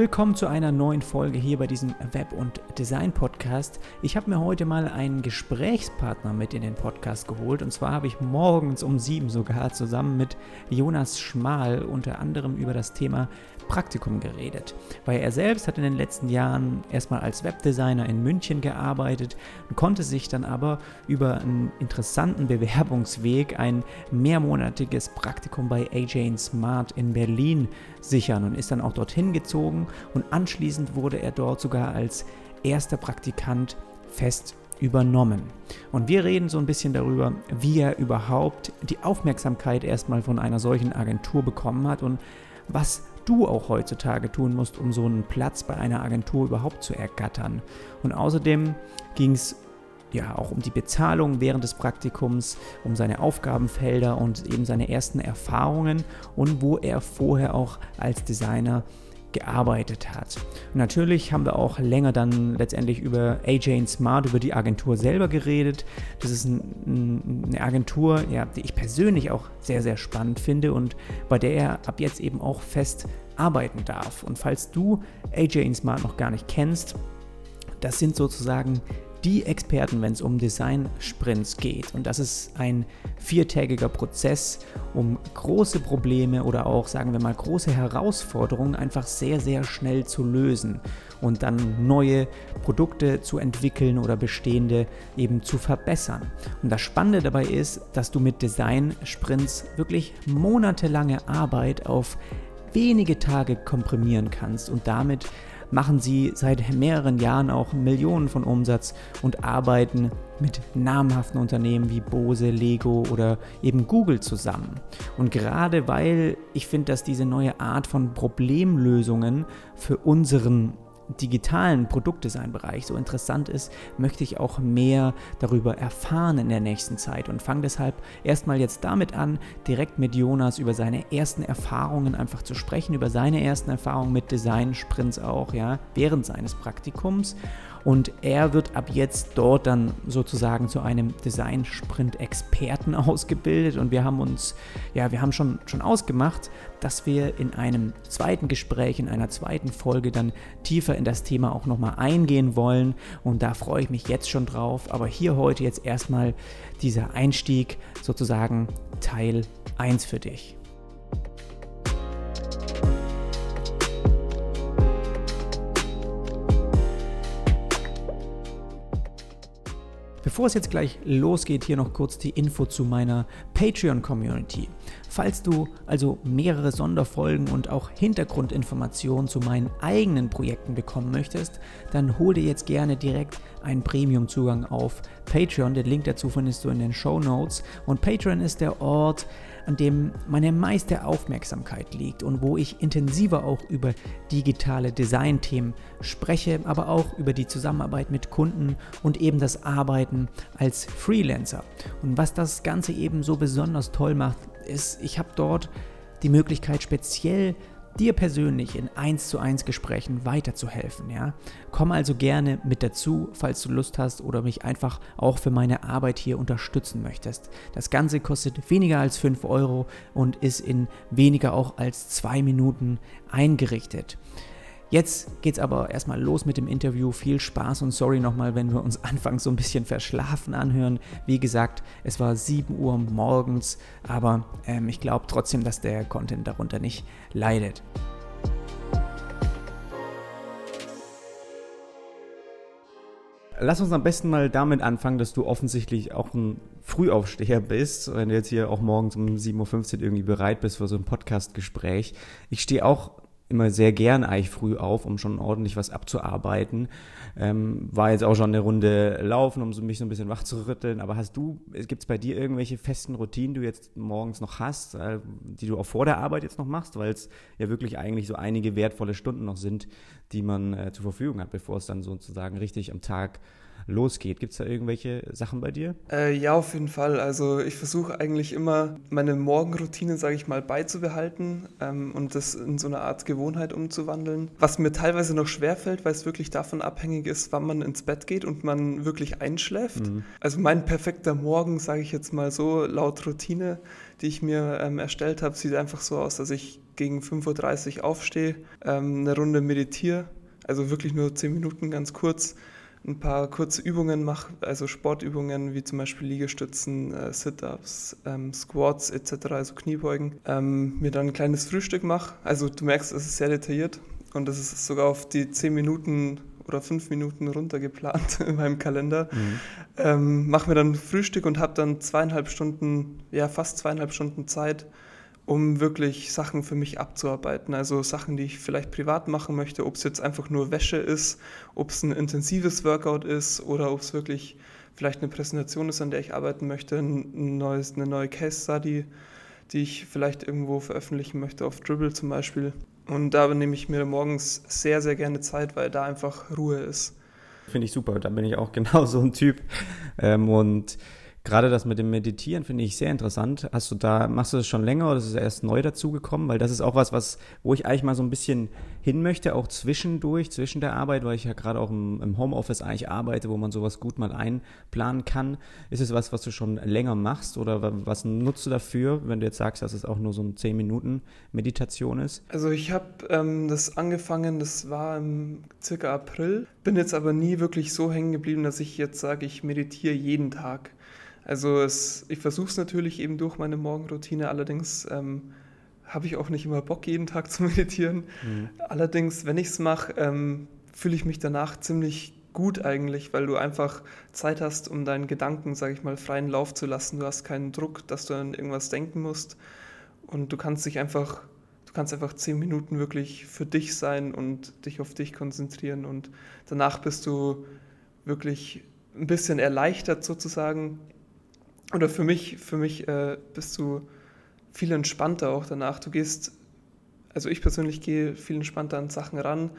Willkommen zu einer neuen Folge hier bei diesem Web- und Design-Podcast. Ich habe mir heute mal einen Gesprächspartner mit in den Podcast geholt und zwar habe ich morgens um sieben sogar zusammen mit Jonas Schmal unter anderem über das Thema Praktikum geredet, weil er selbst hat in den letzten Jahren erstmal als Webdesigner in München gearbeitet und konnte sich dann aber über einen interessanten Bewerbungsweg ein mehrmonatiges Praktikum bei AJ Smart in Berlin sichern und ist dann auch dorthin gezogen und anschließend wurde er dort sogar als erster Praktikant fest übernommen. Und wir reden so ein bisschen darüber, wie er überhaupt die Aufmerksamkeit erstmal von einer solchen Agentur bekommen hat und was du auch heutzutage tun musst, um so einen Platz bei einer Agentur überhaupt zu ergattern. Und außerdem ging es ja auch um die Bezahlung während des Praktikums, um seine Aufgabenfelder und eben seine ersten Erfahrungen und wo er vorher auch als Designer gearbeitet hat. Und natürlich haben wir auch länger dann letztendlich über AJ Smart, über die Agentur selber geredet. Das ist ein, eine Agentur, ja, die ich persönlich auch sehr, sehr spannend finde und bei der er ab jetzt eben auch fest arbeiten darf. Und falls du AJ Smart noch gar nicht kennst, das sind sozusagen die Experten, wenn es um Design-Sprints geht. Und das ist ein viertägiger Prozess, um große Probleme oder auch, sagen wir mal, große Herausforderungen einfach sehr, sehr schnell zu lösen und dann neue Produkte zu entwickeln oder bestehende eben zu verbessern. Und das Spannende dabei ist, dass du mit Design-Sprints wirklich monatelange Arbeit auf wenige Tage komprimieren kannst und damit machen sie seit mehreren Jahren auch Millionen von Umsatz und arbeiten mit namhaften Unternehmen wie Bose, Lego oder eben Google zusammen. Und gerade weil ich finde, dass diese neue Art von Problemlösungen für unseren digitalen Produktdesign-Bereich so interessant ist, möchte ich auch mehr darüber erfahren in der nächsten Zeit und fange deshalb erstmal jetzt damit an, direkt mit Jonas über seine ersten Erfahrungen einfach zu sprechen, über seine ersten Erfahrungen mit Design-Sprints auch, ja, während seines Praktikums und er wird ab jetzt dort dann sozusagen zu einem Design-Sprint-Experten ausgebildet. Und wir haben uns, ja, wir haben schon, schon ausgemacht, dass wir in einem zweiten Gespräch, in einer zweiten Folge dann tiefer in das Thema auch nochmal eingehen wollen. Und da freue ich mich jetzt schon drauf. Aber hier heute jetzt erstmal dieser Einstieg, sozusagen Teil 1 für dich. Bevor es jetzt gleich losgeht, hier noch kurz die Info zu meiner Patreon-Community. Falls du also mehrere Sonderfolgen und auch Hintergrundinformationen zu meinen eigenen Projekten bekommen möchtest, dann hol dir jetzt gerne direkt einen Premium-Zugang auf Patreon. Den Link dazu findest du in den Show Notes. Und Patreon ist der Ort, an dem meine meiste Aufmerksamkeit liegt und wo ich intensiver auch über digitale Design-Themen spreche, aber auch über die Zusammenarbeit mit Kunden und eben das Arbeiten als Freelancer. Und was das Ganze eben so besonders toll macht, ist, ich habe dort die Möglichkeit, speziell dir persönlich in 1 zu 1 Gesprächen weiterzuhelfen. Ja? Komm also gerne mit dazu, falls du Lust hast oder mich einfach auch für meine Arbeit hier unterstützen möchtest. Das Ganze kostet weniger als 5 Euro und ist in weniger auch als 2 Minuten eingerichtet. Jetzt geht's aber erstmal los mit dem Interview. Viel Spaß und sorry nochmal, wenn wir uns anfangs so ein bisschen verschlafen anhören. Wie gesagt, es war 7 Uhr morgens, aber ähm, ich glaube trotzdem, dass der Content darunter nicht leidet. Lass uns am besten mal damit anfangen, dass du offensichtlich auch ein Frühaufsteher bist, wenn du jetzt hier auch morgens um 7.15 Uhr irgendwie bereit bist für so ein Podcast-Gespräch. Ich stehe auch immer sehr gern eigentlich früh auf, um schon ordentlich was abzuarbeiten. Ähm, war jetzt auch schon eine Runde laufen, um so mich so ein bisschen wach zu rütteln. Aber hast du, gibt es bei dir irgendwelche festen Routinen, die du jetzt morgens noch hast, äh, die du auch vor der Arbeit jetzt noch machst, weil es ja wirklich eigentlich so einige wertvolle Stunden noch sind, die man äh, zur Verfügung hat, bevor es dann sozusagen richtig am Tag losgeht. Gibt es da irgendwelche Sachen bei dir? Äh, ja, auf jeden Fall. Also ich versuche eigentlich immer meine Morgenroutine, sage ich mal, beizubehalten ähm, und das in so eine Art Gewohnheit umzuwandeln. Was mir teilweise noch schwerfällt, weil es wirklich davon abhängig ist, wann man ins Bett geht und man wirklich einschläft. Mhm. Also mein perfekter Morgen, sage ich jetzt mal so, laut Routine, die ich mir ähm, erstellt habe, sieht einfach so aus, dass ich gegen 5.30 Uhr aufstehe, ähm, eine Runde meditiere, also wirklich nur 10 Minuten ganz kurz, ein paar kurze Übungen mache, also Sportübungen wie zum Beispiel Liegestützen, äh, Sit-ups, ähm, Squats etc., also Kniebeugen, ähm, mir dann ein kleines Frühstück mache. Also du merkst, es ist sehr detailliert und es ist sogar auf die 10 Minuten oder 5 Minuten runtergeplant in meinem Kalender. Mhm. Ähm, mache mir dann Frühstück und habe dann zweieinhalb Stunden, ja fast zweieinhalb Stunden Zeit, um wirklich Sachen für mich abzuarbeiten. Also Sachen, die ich vielleicht privat machen möchte, ob es jetzt einfach nur Wäsche ist, ob es ein intensives Workout ist oder ob es wirklich vielleicht eine Präsentation ist, an der ich arbeiten möchte, ein neues, eine neue Case Study, die ich vielleicht irgendwo veröffentlichen möchte, auf Dribble zum Beispiel. Und da nehme ich mir morgens sehr, sehr gerne Zeit, weil da einfach Ruhe ist. Finde ich super, da bin ich auch genau so ein Typ. Ähm, und Gerade das mit dem Meditieren finde ich sehr interessant. Hast du da, machst du das schon länger oder ist es erst neu dazugekommen? Weil das ist auch was, was, wo ich eigentlich mal so ein bisschen hin möchte, auch zwischendurch, zwischen der Arbeit, weil ich ja gerade auch im, im Homeoffice eigentlich arbeite, wo man sowas gut mal einplanen kann. Ist es was, was du schon länger machst oder was nutzt du dafür, wenn du jetzt sagst, dass es auch nur so ein 10 Minuten Meditation ist? Also ich habe ähm, das angefangen, das war im circa April, bin jetzt aber nie wirklich so hängen geblieben, dass ich jetzt sage, ich meditiere jeden Tag. Also es, ich versuche es natürlich eben durch meine Morgenroutine, allerdings ähm, habe ich auch nicht immer Bock, jeden Tag zu meditieren. Mhm. Allerdings, wenn ich es mache, ähm, fühle ich mich danach ziemlich gut eigentlich, weil du einfach Zeit hast, um deinen Gedanken, sage ich mal, freien Lauf zu lassen. Du hast keinen Druck, dass du an irgendwas denken musst und du kannst dich einfach, du kannst einfach zehn Minuten wirklich für dich sein und dich auf dich konzentrieren und danach bist du wirklich ein bisschen erleichtert sozusagen oder für mich, für mich äh, bist du viel entspannter auch danach. Du gehst, also ich persönlich gehe viel entspannter an Sachen ran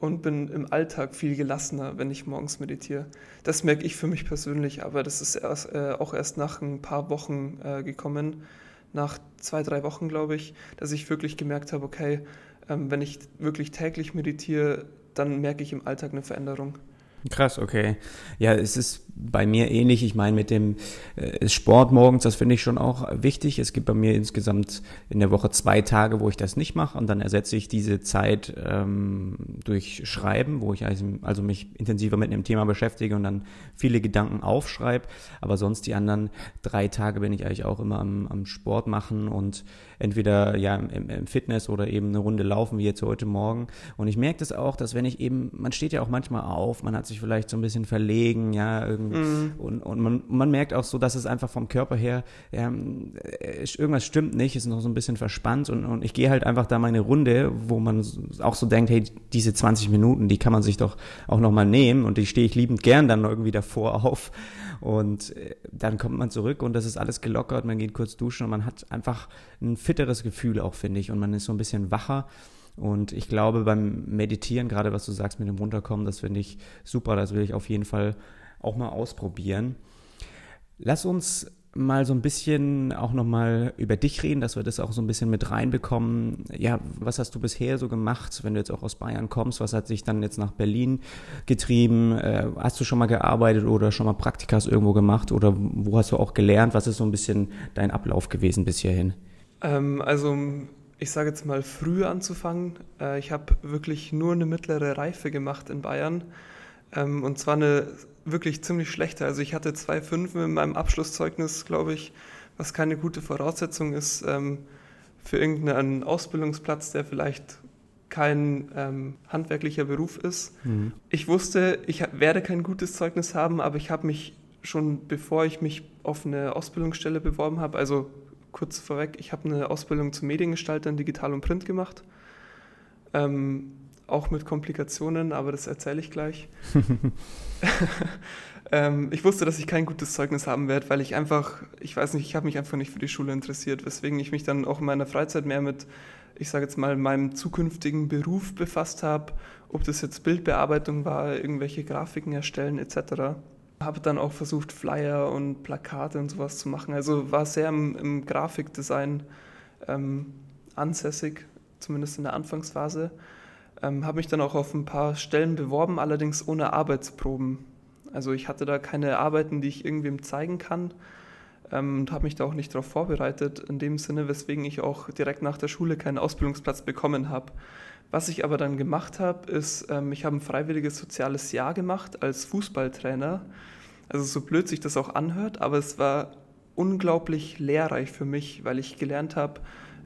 und bin im Alltag viel gelassener, wenn ich morgens meditiere. Das merke ich für mich persönlich, aber das ist erst, äh, auch erst nach ein paar Wochen äh, gekommen, nach zwei, drei Wochen, glaube ich, dass ich wirklich gemerkt habe, okay, ähm, wenn ich wirklich täglich meditiere, dann merke ich im Alltag eine Veränderung. Krass, okay. Ja, es ist bei mir ähnlich. Ich meine, mit dem äh, Sport morgens, das finde ich schon auch wichtig. Es gibt bei mir insgesamt in der Woche zwei Tage, wo ich das nicht mache und dann ersetze ich diese Zeit ähm, durch Schreiben, wo ich also, also mich intensiver mit einem Thema beschäftige und dann viele Gedanken aufschreibe. Aber sonst die anderen drei Tage bin ich eigentlich auch immer am, am Sport machen und entweder ja im, im, Fitness oder eben eine Runde laufen, wie jetzt heute Morgen. Und ich merke das auch, dass wenn ich eben, man steht ja auch manchmal auf, man hat sich vielleicht so ein bisschen verlegen, ja, irgendwie, mm. und, und man, man merkt auch so, dass es einfach vom Körper her, ja, irgendwas stimmt nicht, ist noch so ein bisschen verspannt und, und ich gehe halt einfach da meine Runde, wo man auch so denkt, hey, diese 20 Minuten, die kann man sich doch auch nochmal nehmen und die stehe ich liebend gern dann irgendwie davor auf und äh, dann kommt man zurück und das ist alles gelockert, man geht kurz duschen und man hat einfach ein fitteres Gefühl auch, finde ich. Und man ist so ein bisschen wacher. Und ich glaube, beim Meditieren, gerade was du sagst mit dem Runterkommen, das finde ich super. Das will ich auf jeden Fall auch mal ausprobieren. Lass uns mal so ein bisschen auch nochmal über dich reden, dass wir das auch so ein bisschen mit reinbekommen. Ja, was hast du bisher so gemacht, wenn du jetzt auch aus Bayern kommst? Was hat sich dann jetzt nach Berlin getrieben? Äh, hast du schon mal gearbeitet oder schon mal Praktikas irgendwo gemacht oder wo hast du auch gelernt? Was ist so ein bisschen dein Ablauf gewesen bis hierhin? Ähm, also ich sage jetzt mal früh anzufangen. Äh, ich habe wirklich nur eine mittlere Reife gemacht in Bayern ähm, und zwar eine wirklich ziemlich schlechte. Also ich hatte zwei Fünfen in meinem Abschlusszeugnis, glaube ich, was keine gute Voraussetzung ist ähm, für irgendeinen Ausbildungsplatz, der vielleicht kein ähm, handwerklicher Beruf ist. Mhm. Ich wusste, ich werde kein gutes Zeugnis haben, aber ich habe mich schon, bevor ich mich auf eine Ausbildungsstelle beworben habe, also kurz vorweg, ich habe eine Ausbildung zum Mediengestalter in Digital und Print gemacht. Ähm, auch mit Komplikationen, aber das erzähle ich gleich. ähm, ich wusste, dass ich kein gutes Zeugnis haben werde, weil ich einfach, ich weiß nicht, ich habe mich einfach nicht für die Schule interessiert, weswegen ich mich dann auch in meiner Freizeit mehr mit, ich sage jetzt mal, meinem zukünftigen Beruf befasst habe, ob das jetzt Bildbearbeitung war, irgendwelche Grafiken erstellen etc. Habe dann auch versucht, Flyer und Plakate und sowas zu machen. Also war sehr im, im Grafikdesign ähm, ansässig, zumindest in der Anfangsphase. Ähm, habe mich dann auch auf ein paar Stellen beworben, allerdings ohne Arbeitsproben. Also ich hatte da keine Arbeiten, die ich irgendwem zeigen kann. ähm, und habe mich da auch nicht darauf vorbereitet, in dem Sinne, weswegen ich auch direkt nach der Schule keinen Ausbildungsplatz bekommen habe. Was ich aber dann gemacht habe, ist, ähm, ich habe ein freiwilliges soziales Jahr gemacht als Fußballtrainer. Also so blöd sich das auch anhört, aber es war unglaublich lehrreich für mich, weil ich gelernt habe,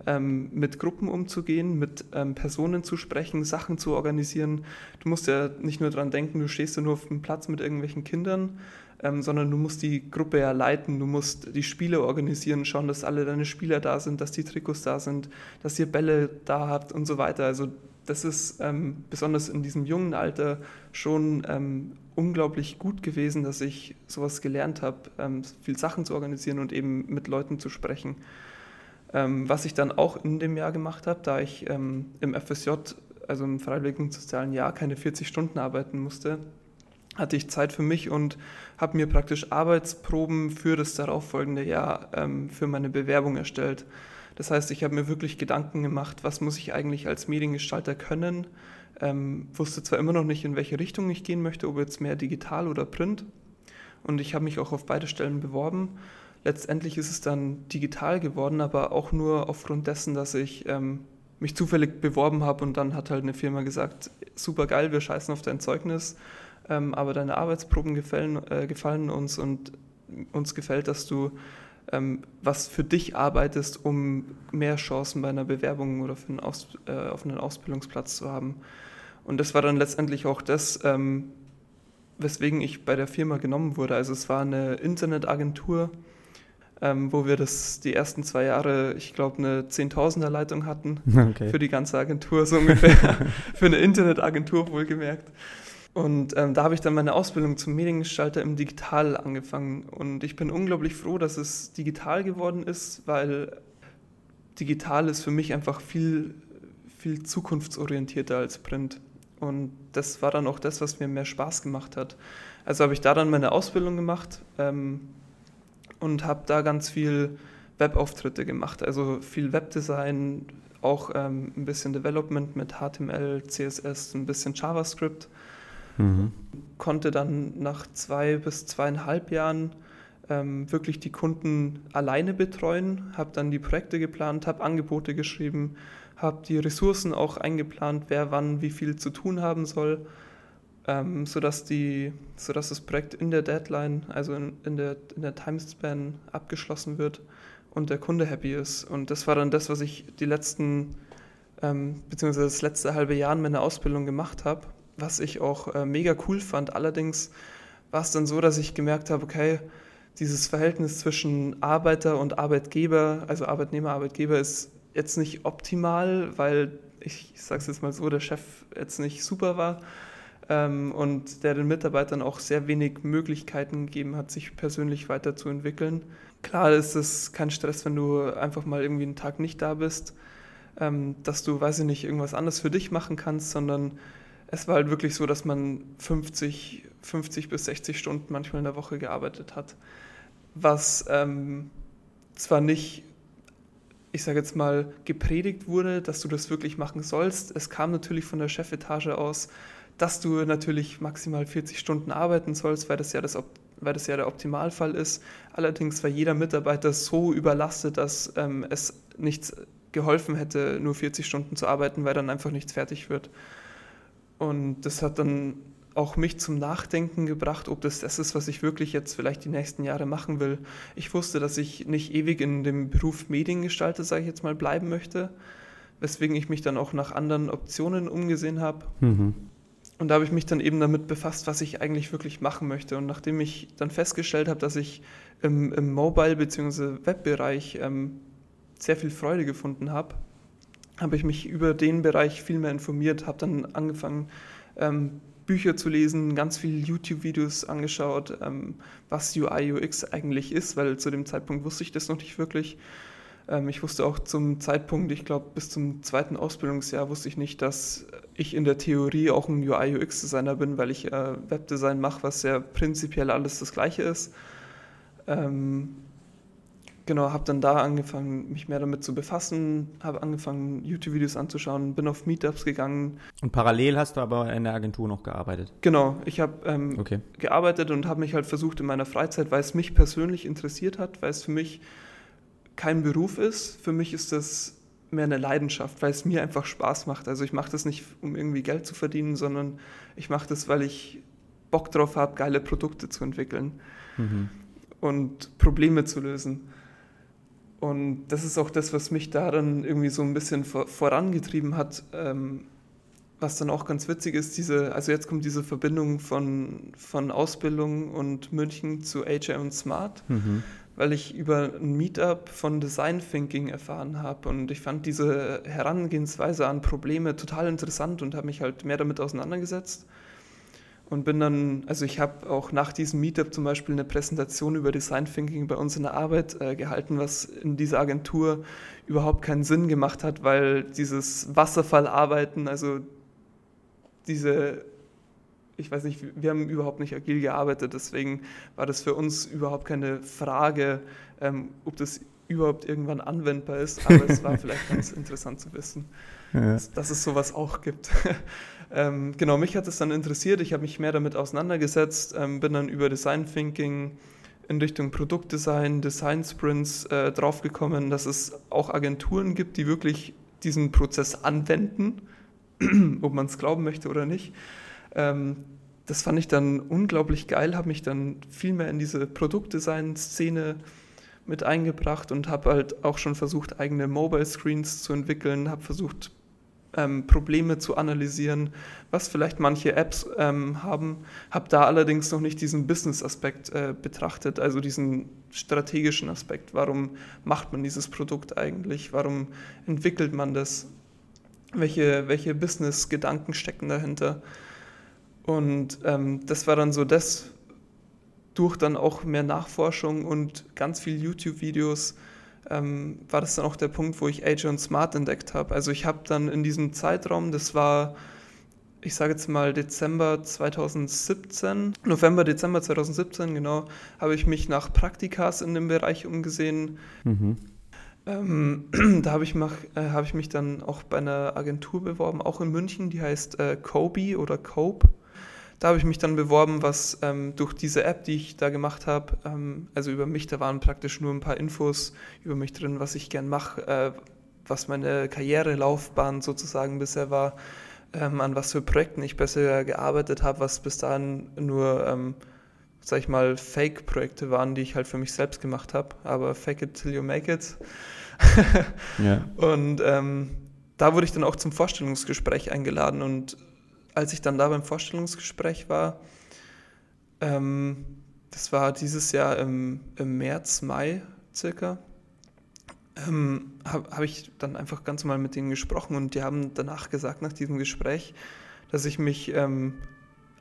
ähm, mit Gruppen umzugehen, mit ähm, Personen zu sprechen, Sachen zu organisieren. Du musst ja nicht nur daran denken, du stehst ja nur auf dem Platz mit irgendwelchen Kindern, ähm, sondern du musst die Gruppe ja leiten, du musst die Spiele organisieren, schauen, dass alle deine Spieler da sind, dass die Trikots da sind, dass ihr Bälle da habt und so weiter. Also das ist ähm, besonders in diesem jungen Alter schon ähm, unglaublich gut gewesen, dass ich sowas gelernt habe, ähm, viel Sachen zu organisieren und eben mit Leuten zu sprechen. Ähm, was ich dann auch in dem Jahr gemacht habe, da ich ähm, im FSJ, also im Freiwilligen Sozialen Jahr, keine 40 Stunden arbeiten musste, hatte ich Zeit für mich und habe mir praktisch Arbeitsproben für das darauffolgende Jahr ähm, für meine Bewerbung erstellt. Das heißt, ich habe mir wirklich Gedanken gemacht, was muss ich eigentlich als Mediengestalter können. Ähm, wusste zwar immer noch nicht, in welche Richtung ich gehen möchte, ob jetzt mehr digital oder print. Und ich habe mich auch auf beide Stellen beworben Letztendlich ist es dann digital geworden, aber auch nur aufgrund dessen, dass ich ähm, mich zufällig beworben habe und dann hat halt eine Firma gesagt, super geil, wir scheißen auf dein Zeugnis, ähm, aber deine Arbeitsproben gefallen, äh, gefallen uns und uns gefällt, dass du ähm, was für dich arbeitest, um mehr Chancen bei einer Bewerbung oder für einen Aus, äh, auf einen Ausbildungsplatz zu haben. Und das war dann letztendlich auch das, ähm, weswegen ich bei der Firma genommen wurde. Also es war eine Internetagentur, ähm, wo wir das die ersten zwei Jahre, ich glaube, eine Zehntausender Leitung hatten okay. für die ganze Agentur, so ungefähr, für eine Internetagentur wohlgemerkt. Und ähm, da habe ich dann meine Ausbildung zum Mediengestalter im Digital angefangen. Und ich bin unglaublich froh, dass es digital geworden ist, weil digital ist für mich einfach viel, viel zukunftsorientierter als Print. Und das war dann auch das, was mir mehr Spaß gemacht hat. Also habe ich da dann meine Ausbildung gemacht, ähm, und habe da ganz viel Webauftritte gemacht, also viel Webdesign, auch ähm, ein bisschen Development mit HTML, CSS, ein bisschen JavaScript. Mhm. Konnte dann nach zwei bis zweieinhalb Jahren ähm, wirklich die Kunden alleine betreuen, habe dann die Projekte geplant, habe Angebote geschrieben, habe die Ressourcen auch eingeplant, wer wann wie viel zu tun haben soll ähm, sodass, die, sodass das Projekt in der Deadline, also in, in, der, in der Timespan abgeschlossen wird und der Kunde happy ist. Und das war dann das, was ich die letzten, ähm, beziehungsweise das letzte halbe Jahr in meiner Ausbildung gemacht habe, was ich auch äh, mega cool fand. Allerdings war es dann so, dass ich gemerkt habe, okay, dieses Verhältnis zwischen Arbeiter und Arbeitgeber, also Arbeitnehmer, Arbeitgeber, ist jetzt nicht optimal, weil ich, ich sage es jetzt mal so, der Chef jetzt nicht super war ähm, und der den Mitarbeitern auch sehr wenig Möglichkeiten gegeben hat, sich persönlich weiterzuentwickeln. Klar ist es kein Stress, wenn du einfach mal irgendwie einen Tag nicht da bist, ähm, dass du, weiß ich nicht, irgendwas anderes für dich machen kannst, sondern es war halt wirklich so, dass man 50, 50 bis 60 Stunden manchmal in der Woche gearbeitet hat, was ähm, zwar nicht ich sage jetzt mal, gepredigt wurde, dass du das wirklich machen sollst. Es kam natürlich von der Chefetage aus, dass du natürlich maximal 40 Stunden arbeiten sollst, weil das ja, das, weil das ja der Optimalfall ist. Allerdings war jeder Mitarbeiter so überlastet, dass ähm, es nichts geholfen hätte, nur 40 Stunden zu arbeiten, weil dann einfach nichts fertig wird. Und das hat dann auch mich zum Nachdenken gebracht, ob das das ist, was ich wirklich jetzt vielleicht die nächsten Jahre machen will. Ich wusste, dass ich nicht ewig in dem Beruf Mediengestalter, sage ich jetzt mal, bleiben möchte, weswegen ich mich dann auch nach anderen Optionen umgesehen habe. Mhm. Und da habe ich mich dann eben damit befasst, was ich eigentlich wirklich machen möchte. Und nachdem ich dann festgestellt habe, dass ich im, im Mobile- bzw. Webbereich ähm, sehr viel Freude gefunden habe, habe ich mich über den Bereich viel mehr informiert, habe dann angefangen, ähm, Bücher zu lesen, ganz viele YouTube-Videos angeschaut, ähm, was UI, UX eigentlich ist, weil zu dem Zeitpunkt wusste ich das noch nicht wirklich. Ähm, ich wusste auch zum Zeitpunkt, ich glaube bis zum zweiten Ausbildungsjahr wusste ich nicht, dass ich in der Theorie auch ein UI-UX-Designer bin, weil ich äh, Webdesign mache, was ja prinzipiell alles das gleiche ist. Ähm, genau, habe dann da angefangen, mich mehr damit zu befassen, habe angefangen, YouTube-Videos anzuschauen, bin auf Meetups gegangen. Und parallel hast du aber in der Agentur noch gearbeitet? Genau, ich habe ähm, okay. gearbeitet und habe mich halt versucht in meiner Freizeit, weil es mich persönlich interessiert hat, weil es für mich kein Beruf ist. Für mich ist das mehr eine Leidenschaft, weil es mir einfach Spaß macht. Also ich mache das nicht, um irgendwie Geld zu verdienen, sondern ich mache das, weil ich Bock drauf habe, geile Produkte zu entwickeln mhm. und Probleme zu lösen. Und das ist auch das, was mich daran irgendwie so ein bisschen vor, vorangetrieben hat. Ähm, was dann auch ganz witzig ist, diese, also jetzt kommt diese Verbindung von, von Ausbildung und München zu AJ und Smart. Mhm weil ich über ein Meetup von Design Thinking erfahren habe und ich fand diese Herangehensweise an Probleme total interessant und habe mich halt mehr damit auseinandergesetzt. Und bin dann, also ich habe auch nach diesem Meetup zum Beispiel eine Präsentation über Design Thinking bei uns in der Arbeit äh, gehalten, was in dieser Agentur überhaupt keinen Sinn gemacht hat, weil dieses Wasserfallarbeiten, also diese ich weiß nicht, wir haben überhaupt nicht agil gearbeitet, deswegen war das für uns überhaupt keine Frage, ähm, ob das überhaupt irgendwann anwendbar ist, aber es war vielleicht ganz interessant zu wissen, ja. dass, dass, es sowas auch gibt. ähm, genau, mich hat es dann interessiert, ich habe mich mehr damit auseinandergesetzt, ähm, bin dann über Design Thinking in Richtung Produktdesign, Design Sprints äh, draufgekommen, dass es auch Agenturen gibt, die wirklich diesen Prozess anwenden, ob man es glauben möchte oder nicht. Ähm, das fand ich dann unglaublich geil, habe mich dann viel mehr in diese Produktdesign-Szene mit eingebracht und habe halt auch schon versucht, eigene Mobile Screens zu entwickeln, habe versucht, ähm, Probleme zu analysieren, was vielleicht manche Apps ähm, haben, habe da allerdings noch nicht diesen Business-Aspekt äh, betrachtet, also diesen strategischen Aspekt. Warum macht man dieses Produkt eigentlich? Warum entwickelt man das? Welche, welche Business-Gedanken stecken dahinter? Und ähm, das war dann so das, durch dann auch mehr Nachforschung und ganz viel YouTube-Videos, ähm, war das dann auch der Punkt, wo ich Age und Smart entdeckt habe. Also ich habe dann in diesem Zeitraum, das war, ich sage jetzt mal Dezember 2017, November, Dezember 2017, genau, habe ich mich nach Praktikas in dem Bereich umgesehen. Mhm. Ähm, da habe ich, äh, hab ich mich dann auch bei einer Agentur beworben, auch in München, die heißt äh, Kobe oder Cope. Da habe ich mich dann beworben, was ähm, durch diese App, die ich da gemacht habe, ähm, also über mich, da waren praktisch nur ein paar Infos über mich drin, was ich gern mache, äh, was meine Karrierelaufbahn sozusagen bisher war, ähm, an was für Projekten ich besser gearbeitet habe, was bis dahin nur, ähm, sag ich mal, Fake-Projekte waren, die ich halt für mich selbst gemacht habe, aber fake it till you make it. ja. Und ähm, da wurde ich dann auch zum Vorstellungsgespräch eingeladen und als ich dann da beim Vorstellungsgespräch war, ähm, das war dieses Jahr im, im März, Mai circa, ähm, habe hab ich dann einfach ganz mal mit denen gesprochen und die haben danach gesagt, nach diesem Gespräch, dass ich mich ähm,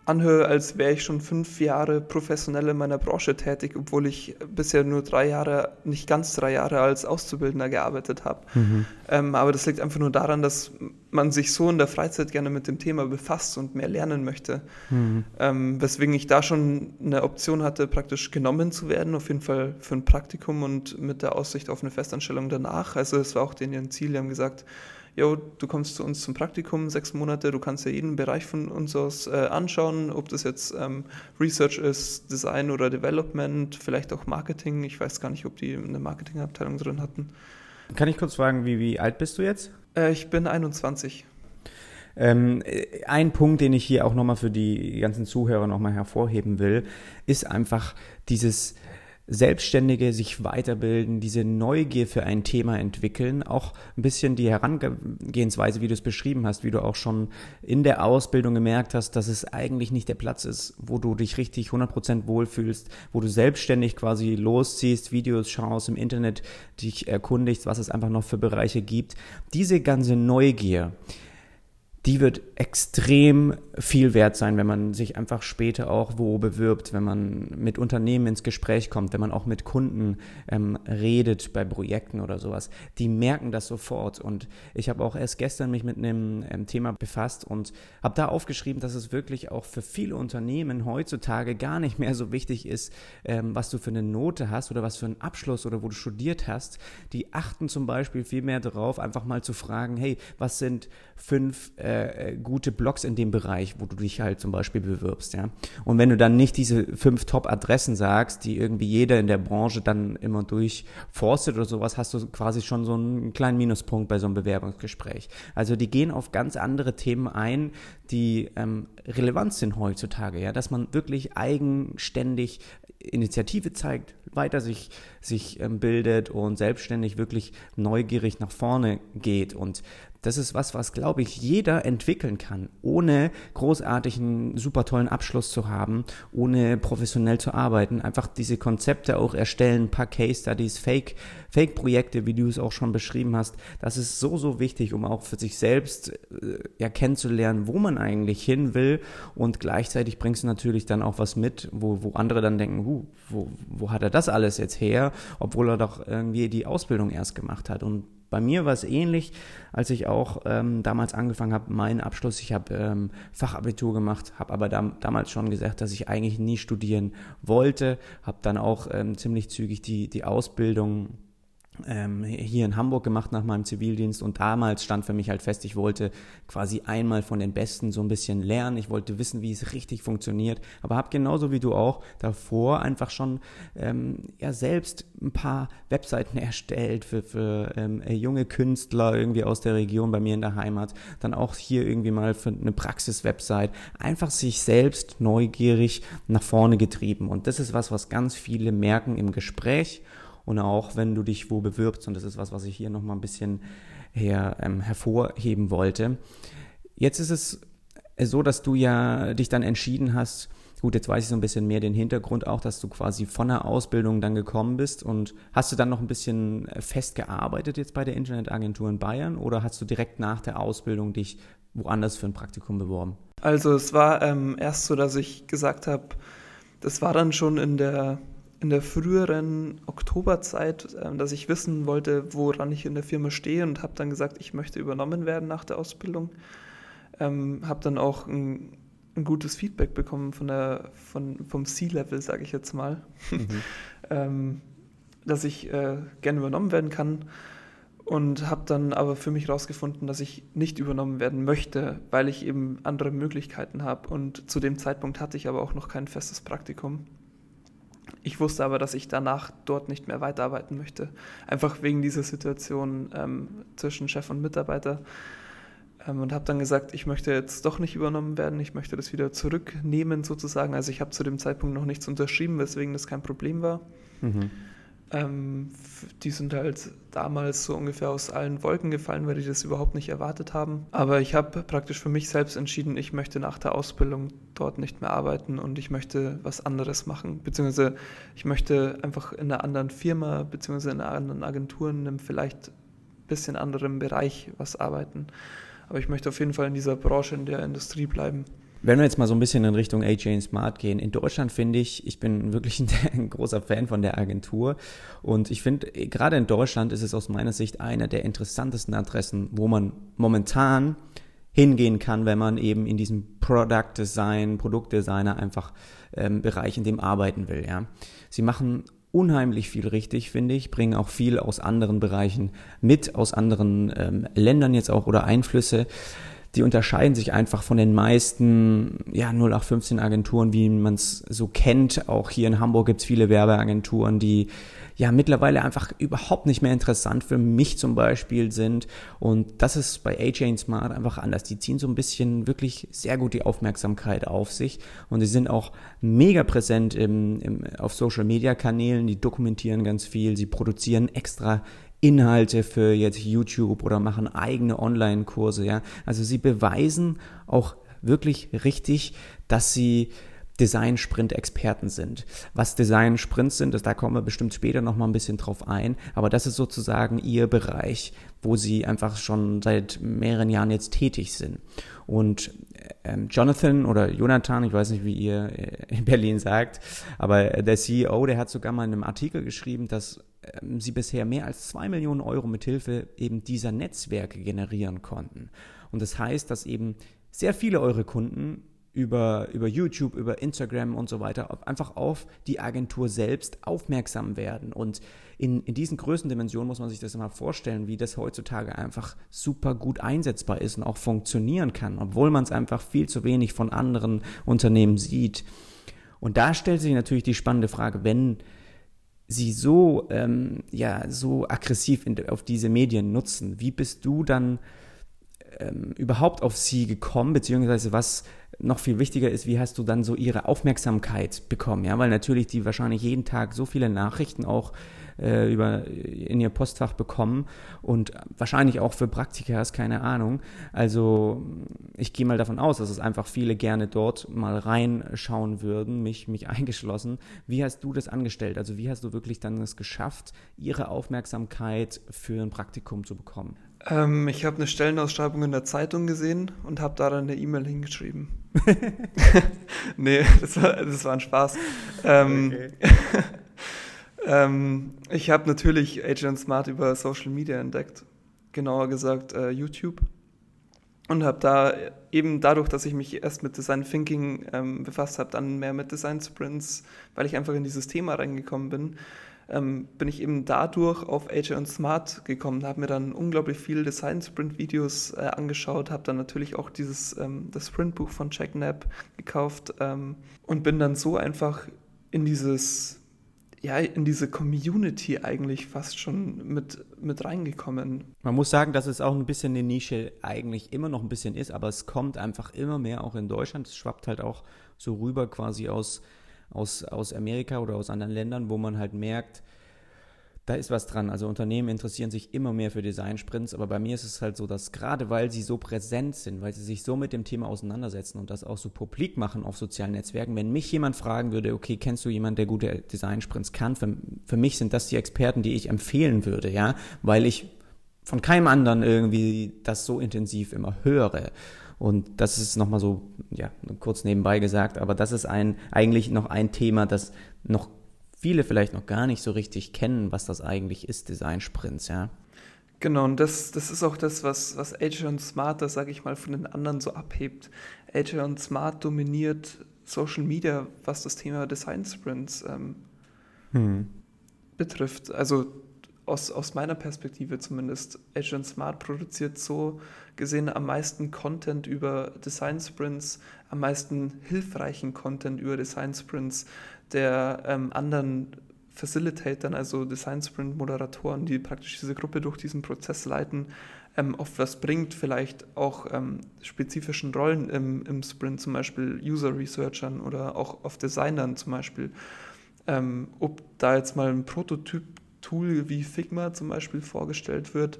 anhöre, als wäre ich schon fünf Jahre professionell in meiner Branche tätig, obwohl ich bisher nur drei Jahre, nicht ganz drei Jahre als Auszubildender gearbeitet habe. Mhm. Ähm, aber das liegt einfach nur daran, dass man sich so in der Freizeit gerne mit dem Thema befasst und mehr lernen möchte. Mhm. Ähm, weswegen ich da schon eine Option hatte, praktisch genommen zu werden, auf jeden Fall für ein Praktikum und mit der Aussicht auf eine Festanstellung danach. Also es war auch denen ihr Ziel, die haben gesagt, jo, du kommst zu uns zum Praktikum, sechs Monate, du kannst ja jeden Bereich von uns aus äh, anschauen, ob das jetzt ähm, Research ist, Design oder Development, vielleicht auch Marketing. Ich weiß gar nicht, ob die eine Marketingabteilung drin hatten. Kann ich kurz fragen, wie, wie alt bist du jetzt? Äh, ich bin 21. Ähm, ein Punkt, den ich hier auch nochmal für die ganzen Zuhörer nochmal hervorheben will, ist einfach dieses Selbstständige sich weiterbilden, diese Neugier für ein Thema entwickeln, auch ein bisschen die Herangehensweise, wie du es beschrieben hast, wie du auch schon in der Ausbildung gemerkt hast, dass es eigentlich nicht der Platz ist, wo du dich richtig 100% wohlfühlst, wo du selbstständig quasi losziehst, Videos schaust, im Internet dich erkundigst, was es einfach noch für Bereiche gibt. Diese ganze Neugier, die wird extrem viel wert sein, wenn man sich einfach später auch wo bewirbt, wenn man mit Unternehmen ins Gespräch kommt, wenn man auch mit Kunden ähm, redet bei Projekten oder sowas. Die merken das sofort. Und ich habe auch erst gestern mich mit einem ähm, Thema befasst und habe da aufgeschrieben, dass es wirklich auch für viele Unternehmen heutzutage gar nicht mehr so wichtig ist, ähm, was du für eine Note hast oder was für einen Abschluss oder wo du studiert hast. Die achten zum Beispiel viel mehr darauf, einfach mal zu fragen, hey, was sind fünf äh, gute Blogs in dem Bereich, wo du dich halt zum Beispiel bewirbst, ja. Und wenn du dann nicht diese fünf Top-Adressen sagst, die irgendwie jeder in der Branche dann immer durchforstet oder sowas, hast du quasi schon so einen kleinen Minuspunkt bei so einem Bewerbungsgespräch. Also die gehen auf ganz andere Themen ein, die ähm, relevant sind heutzutage, ja, dass man wirklich eigenständig Initiative zeigt, weiter sich, sich ähm, bildet und selbstständig wirklich neugierig nach vorne geht. Und das ist was, was, glaube ich, jeder entwickeln kann, ohne großartigen, super tollen Abschluss zu haben, ohne professionell zu arbeiten. Einfach diese Konzepte auch erstellen, ein paar Case Studies, Fake, Fake-Projekte, wie du es auch schon beschrieben hast. Das ist so, so wichtig, um auch für sich selbst äh, ja kennenzulernen, wo man eigentlich hin will. Und gleichzeitig bringst du natürlich dann auch was mit, wo, wo andere dann denken, huh, wo, wo hat er das alles jetzt her, obwohl er doch irgendwie die Ausbildung erst gemacht hat. Und bei mir war es ähnlich, als ich auch ähm, damals angefangen habe, meinen Abschluss, ich habe ähm, Fachabitur gemacht, habe aber dam damals schon gesagt, dass ich eigentlich nie studieren wollte, habe dann auch ähm, ziemlich zügig die, die Ausbildung hier in Hamburg gemacht nach meinem Zivildienst und damals stand für mich halt fest, ich wollte quasi einmal von den Besten so ein bisschen lernen, ich wollte wissen, wie es richtig funktioniert, aber habe genauso wie du auch davor einfach schon ähm, ja selbst ein paar Webseiten erstellt für, für ähm, junge Künstler irgendwie aus der Region bei mir in der Heimat, dann auch hier irgendwie mal für eine Praxis-Website, einfach sich selbst neugierig nach vorne getrieben. Und das ist was, was ganz viele merken im Gespräch und auch wenn du dich wo bewirbst, und das ist was, was ich hier nochmal ein bisschen her, ähm, hervorheben wollte. Jetzt ist es so, dass du ja dich dann entschieden hast, gut, jetzt weiß ich so ein bisschen mehr den Hintergrund auch, dass du quasi von der Ausbildung dann gekommen bist und hast du dann noch ein bisschen festgearbeitet jetzt bei der Internetagentur in Bayern oder hast du direkt nach der Ausbildung dich woanders für ein Praktikum beworben? Also es war ähm, erst so, dass ich gesagt habe, das war dann schon in der in der früheren Oktoberzeit, äh, dass ich wissen wollte, woran ich in der Firma stehe und habe dann gesagt, ich möchte übernommen werden nach der Ausbildung. Ähm, habe dann auch ein, ein, gutes Feedback bekommen von der, von, vom C-Level, sage ich jetzt mal, mhm. ähm, dass ich äh, gerne übernommen werden kann und habe dann aber für mich herausgefunden, dass ich nicht übernommen werden möchte, weil ich eben andere Möglichkeiten habe und zu dem Zeitpunkt hatte ich aber auch noch kein festes Praktikum. Ich wusste aber, dass ich danach dort nicht mehr weiterarbeiten möchte. Einfach wegen dieser Situation ähm, zwischen Chef und Mitarbeiter. Ähm, und habe dann gesagt, ich möchte jetzt doch nicht übernommen werden, ich möchte das wieder zurücknehmen sozusagen. Also ich habe zu dem Zeitpunkt noch nichts unterschrieben, weswegen das kein Problem war. Mhm. Ähm, die sind halt damals so ungefähr aus allen Wolken gefallen, weil die das überhaupt nicht erwartet haben. Aber ich habe praktisch für mich selbst entschieden, ich möchte nach der Ausbildung dort nicht mehr arbeiten und ich möchte was anderes machen. Beziehungsweise ich möchte einfach in einer anderen Firma, beziehungsweise in einer anderen Agentur, in einem vielleicht bisschen anderen Bereich was arbeiten. Aber ich möchte auf jeden Fall in dieser Branche, in der Industrie bleiben. Wenn wir jetzt mal so ein bisschen in Richtung AJ Smart gehen, in Deutschland finde ich, ich bin wirklich ein, ein, großer Fan von der Agentur und ich finde, gerade in Deutschland ist es aus meiner Sicht eine der interessantesten Adressen, wo man momentan hingehen kann, wenn man eben in diesem Product Design, Produktdesigner einfach ähm, Bereich in dem arbeiten will. Ja. Sie machen unheimlich viel richtig, finde ich, bringen auch viel aus anderen Bereichen mit, aus anderen ähm, Ländern jetzt auch oder Einflüsse die unterscheiden sich einfach von den meisten ja, 0815 Agenturen, wie man es so kennt. Auch hier in Hamburg gibt es viele Werbeagenturen, die ja mittlerweile einfach überhaupt nicht mehr interessant für mich zum Beispiel sind. Und das ist bei A-Chain Smart einfach anders. Die ziehen so ein bisschen wirklich sehr gut die Aufmerksamkeit auf sich und sie sind auch mega präsent im, im, auf Social Media Kanälen. Die dokumentieren ganz viel, sie produzieren extra Inhalte für jetzt YouTube oder machen eigene Online-Kurse, ja. Also sie beweisen auch wirklich richtig, dass sie Design-Sprint-Experten sind. Was Design-Sprints sind, das, da kommen wir bestimmt später nochmal ein bisschen drauf ein, aber das ist sozusagen ihr Bereich, wo sie einfach schon seit mehreren Jahren jetzt tätig sind. Und ähm, Jonathan oder Jonathan, ich weiß nicht, wie ihr äh, in Berlin sagt, aber der CEO, der hat sogar mal in einem Artikel geschrieben, dass sie bisher mehr als zwei Millionen Euro mithilfe eben dieser Netzwerke generieren konnten. Und das heißt, dass eben sehr viele eure Kunden über, über YouTube, über Instagram und so weiter einfach auf die Agentur selbst aufmerksam werden. Und in, in diesen Größendimensionen muss man sich das mal vorstellen, wie das heutzutage einfach super gut einsetzbar ist und auch funktionieren kann, obwohl man es einfach viel zu wenig von anderen Unternehmen sieht. Und da stellt sich natürlich die spannende Frage, wenn sie so, ähm, ja, so aggressiv in, auf diese Medien nutzen, wie bist du dann ähm, überhaupt auf sie gekommen, beziehungsweise was noch viel wichtiger ist, wie hast du dann so ihre Aufmerksamkeit bekommen? Ja, weil natürlich die wahrscheinlich jeden Tag so viele Nachrichten auch äh, über, in ihr Postfach bekommen und wahrscheinlich auch für Praktikas, keine Ahnung. Also ich gehe mal davon aus, dass es einfach viele gerne dort mal reinschauen würden, mich, mich eingeschlossen. Wie hast du das angestellt? Also wie hast du wirklich dann es geschafft, ihre Aufmerksamkeit für ein Praktikum zu bekommen? Ähm, ich habe eine Stellenausschreibung in der Zeitung gesehen und habe da dann eine E-Mail hingeschrieben. nee, das war, das war ein Spaß. Ähm, okay. ähm, ich habe natürlich Agent Smart über Social Media entdeckt, genauer gesagt äh, YouTube. Und habe da eben dadurch, dass ich mich erst mit Design Thinking ähm, befasst habe, dann mehr mit Design Sprints, weil ich einfach in dieses Thema reingekommen bin, ähm, bin ich eben dadurch auf Agile und Smart gekommen, habe mir dann unglaublich viele Design-Sprint-Videos äh, angeschaut, habe dann natürlich auch dieses ähm, das Sprint-Buch von Jack Knapp gekauft ähm, und bin dann so einfach in dieses ja, in diese Community eigentlich fast schon mit, mit reingekommen. Man muss sagen, dass es auch ein bisschen eine Nische eigentlich immer noch ein bisschen ist, aber es kommt einfach immer mehr auch in Deutschland. Es schwappt halt auch so rüber quasi aus aus, aus Amerika oder aus anderen Ländern, wo man halt merkt, da ist was dran. Also Unternehmen interessieren sich immer mehr für Design-Sprints, aber bei mir ist es halt so, dass gerade weil sie so präsent sind, weil sie sich so mit dem Thema auseinandersetzen und das auch so publik machen auf sozialen Netzwerken, wenn mich jemand fragen würde, okay, kennst du jemanden, der gute Design-Sprints kann? Für, für mich sind das die Experten, die ich empfehlen würde, ja, weil ich von keinem anderen irgendwie das so intensiv immer höre. Und das ist nochmal so, ja, kurz nebenbei gesagt, aber das ist ein, eigentlich noch ein Thema, das noch viele vielleicht noch gar nicht so richtig kennen, was das eigentlich ist, Design Sprints, ja. Genau, und das, das ist auch das, was, was Agile und Smart, das sage ich mal, von den anderen so abhebt. Agile und Smart dominiert Social Media, was das Thema Design Sprints ähm, hm. betrifft. Also aus, aus meiner Perspektive zumindest, Agent Smart produziert so gesehen am meisten Content über Design Sprints, am meisten hilfreichen Content über Design Sprints, der ähm, anderen Facilitatern, also Design Sprint Moderatoren, die praktisch diese Gruppe durch diesen Prozess leiten, ähm, oft was bringt, vielleicht auch ähm, spezifischen Rollen im, im Sprint, zum Beispiel User Researchern oder auch auf Designern zum Beispiel. Ähm, ob da jetzt mal ein Prototyp Tool wie Figma zum Beispiel vorgestellt wird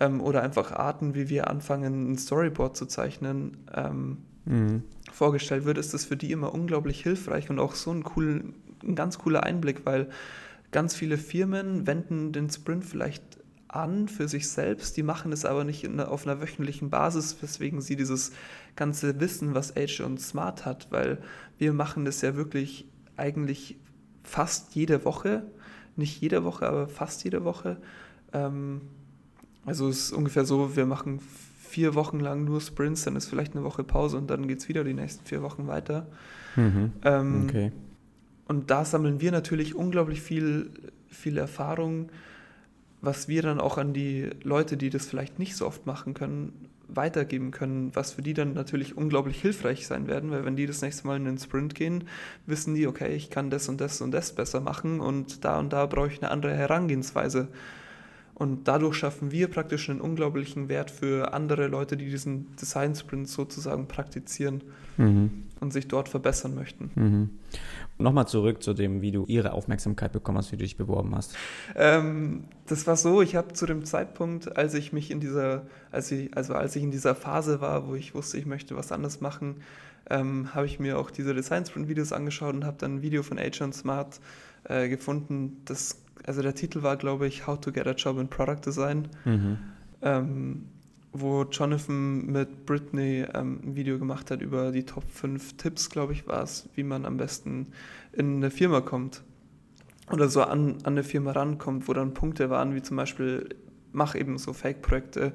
ähm, oder einfach Arten, wie wir anfangen, ein Storyboard zu zeichnen, ähm, mhm. Vorgestellt wird, ist das für die immer unglaublich hilfreich und auch so ein, cool, ein ganz cooler Einblick, weil ganz viele Firmen wenden den Sprint vielleicht an für sich selbst, die machen es aber nicht in, auf einer wöchentlichen Basis, weswegen sie dieses ganze Wissen, was Age und Smart hat, weil wir machen das ja wirklich eigentlich fast jede Woche nicht jede Woche, aber fast jede Woche. Ähm, also es ist ungefähr so, wir machen vier Wochen lang nur Sprints, dann ist vielleicht eine Woche Pause und dann geht es wieder die nächsten vier Wochen weiter. Mhm. Ähm, okay. Und da sammeln wir natürlich unglaublich viel, viel Erfahrung, was wir dann auch an die Leute, die das vielleicht nicht so oft machen können, weitergeben können, was für die dann natürlich unglaublich hilfreich sein werden, weil wenn die das nächste Mal in den Sprint gehen, wissen die, okay, ich kann das und das und das besser machen und da und da brauche ich eine andere Herangehensweise. Und dadurch schaffen wir praktisch einen unglaublichen Wert für andere Leute, die diesen Design Sprint sozusagen praktizieren mhm. und sich dort verbessern möchten. Mhm. Nochmal zurück zu dem, wie du ihre Aufmerksamkeit bekommen hast, wie du dich beworben hast. Ähm, das war so, ich habe zu dem Zeitpunkt, als ich mich in dieser, als ich, also als ich in dieser Phase war, wo ich wusste, ich möchte was anderes machen, ähm, habe ich mir auch diese Design Sprint Videos angeschaut und habe dann ein Video von Agent Smart äh, gefunden. Das, also der Titel war, glaube ich, How to Get a Job in Product Design, mhm. ähm, wo Jonathan mit Britney ähm, ein Video gemacht hat über die Top 5 Tipps, glaube ich, war es, wie man am besten in eine Firma kommt oder so an, an eine Firma rankommt, wo dann Punkte waren, wie zum Beispiel, mach eben so Fake-Projekte,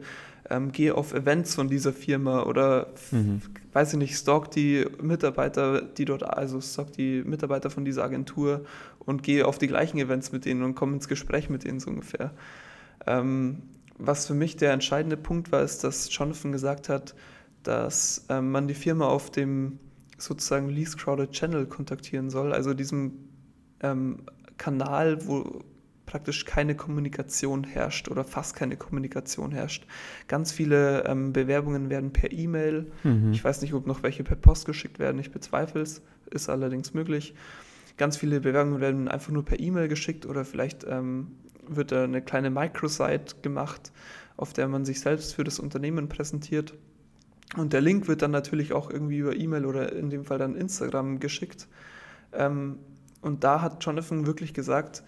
ähm, geh auf Events von dieser Firma oder mhm. weiß ich nicht, stalk die Mitarbeiter, die dort, also stalk die Mitarbeiter von dieser Agentur und geh auf die gleichen Events mit denen und komm ins Gespräch mit denen so ungefähr. Ähm, was für mich der entscheidende Punkt war, ist, dass Jonathan gesagt hat, dass ähm, man die Firma auf dem sozusagen least crowded Channel kontaktieren soll, also diesem ähm, Kanal, wo praktisch keine Kommunikation herrscht oder fast keine Kommunikation herrscht. Ganz viele ähm, Bewerbungen werden per E-Mail, mhm. ich weiß nicht, ob noch welche per Post geschickt werden, ich bezweifle es, ist allerdings möglich. Ganz viele Bewerbungen werden einfach nur per E-Mail geschickt oder vielleicht ähm, wird da eine kleine Microsite gemacht, auf der man sich selbst für das Unternehmen präsentiert. Und der Link wird dann natürlich auch irgendwie über E-Mail oder in dem Fall dann Instagram geschickt. Ähm, und da hat Jonathan wirklich gesagt,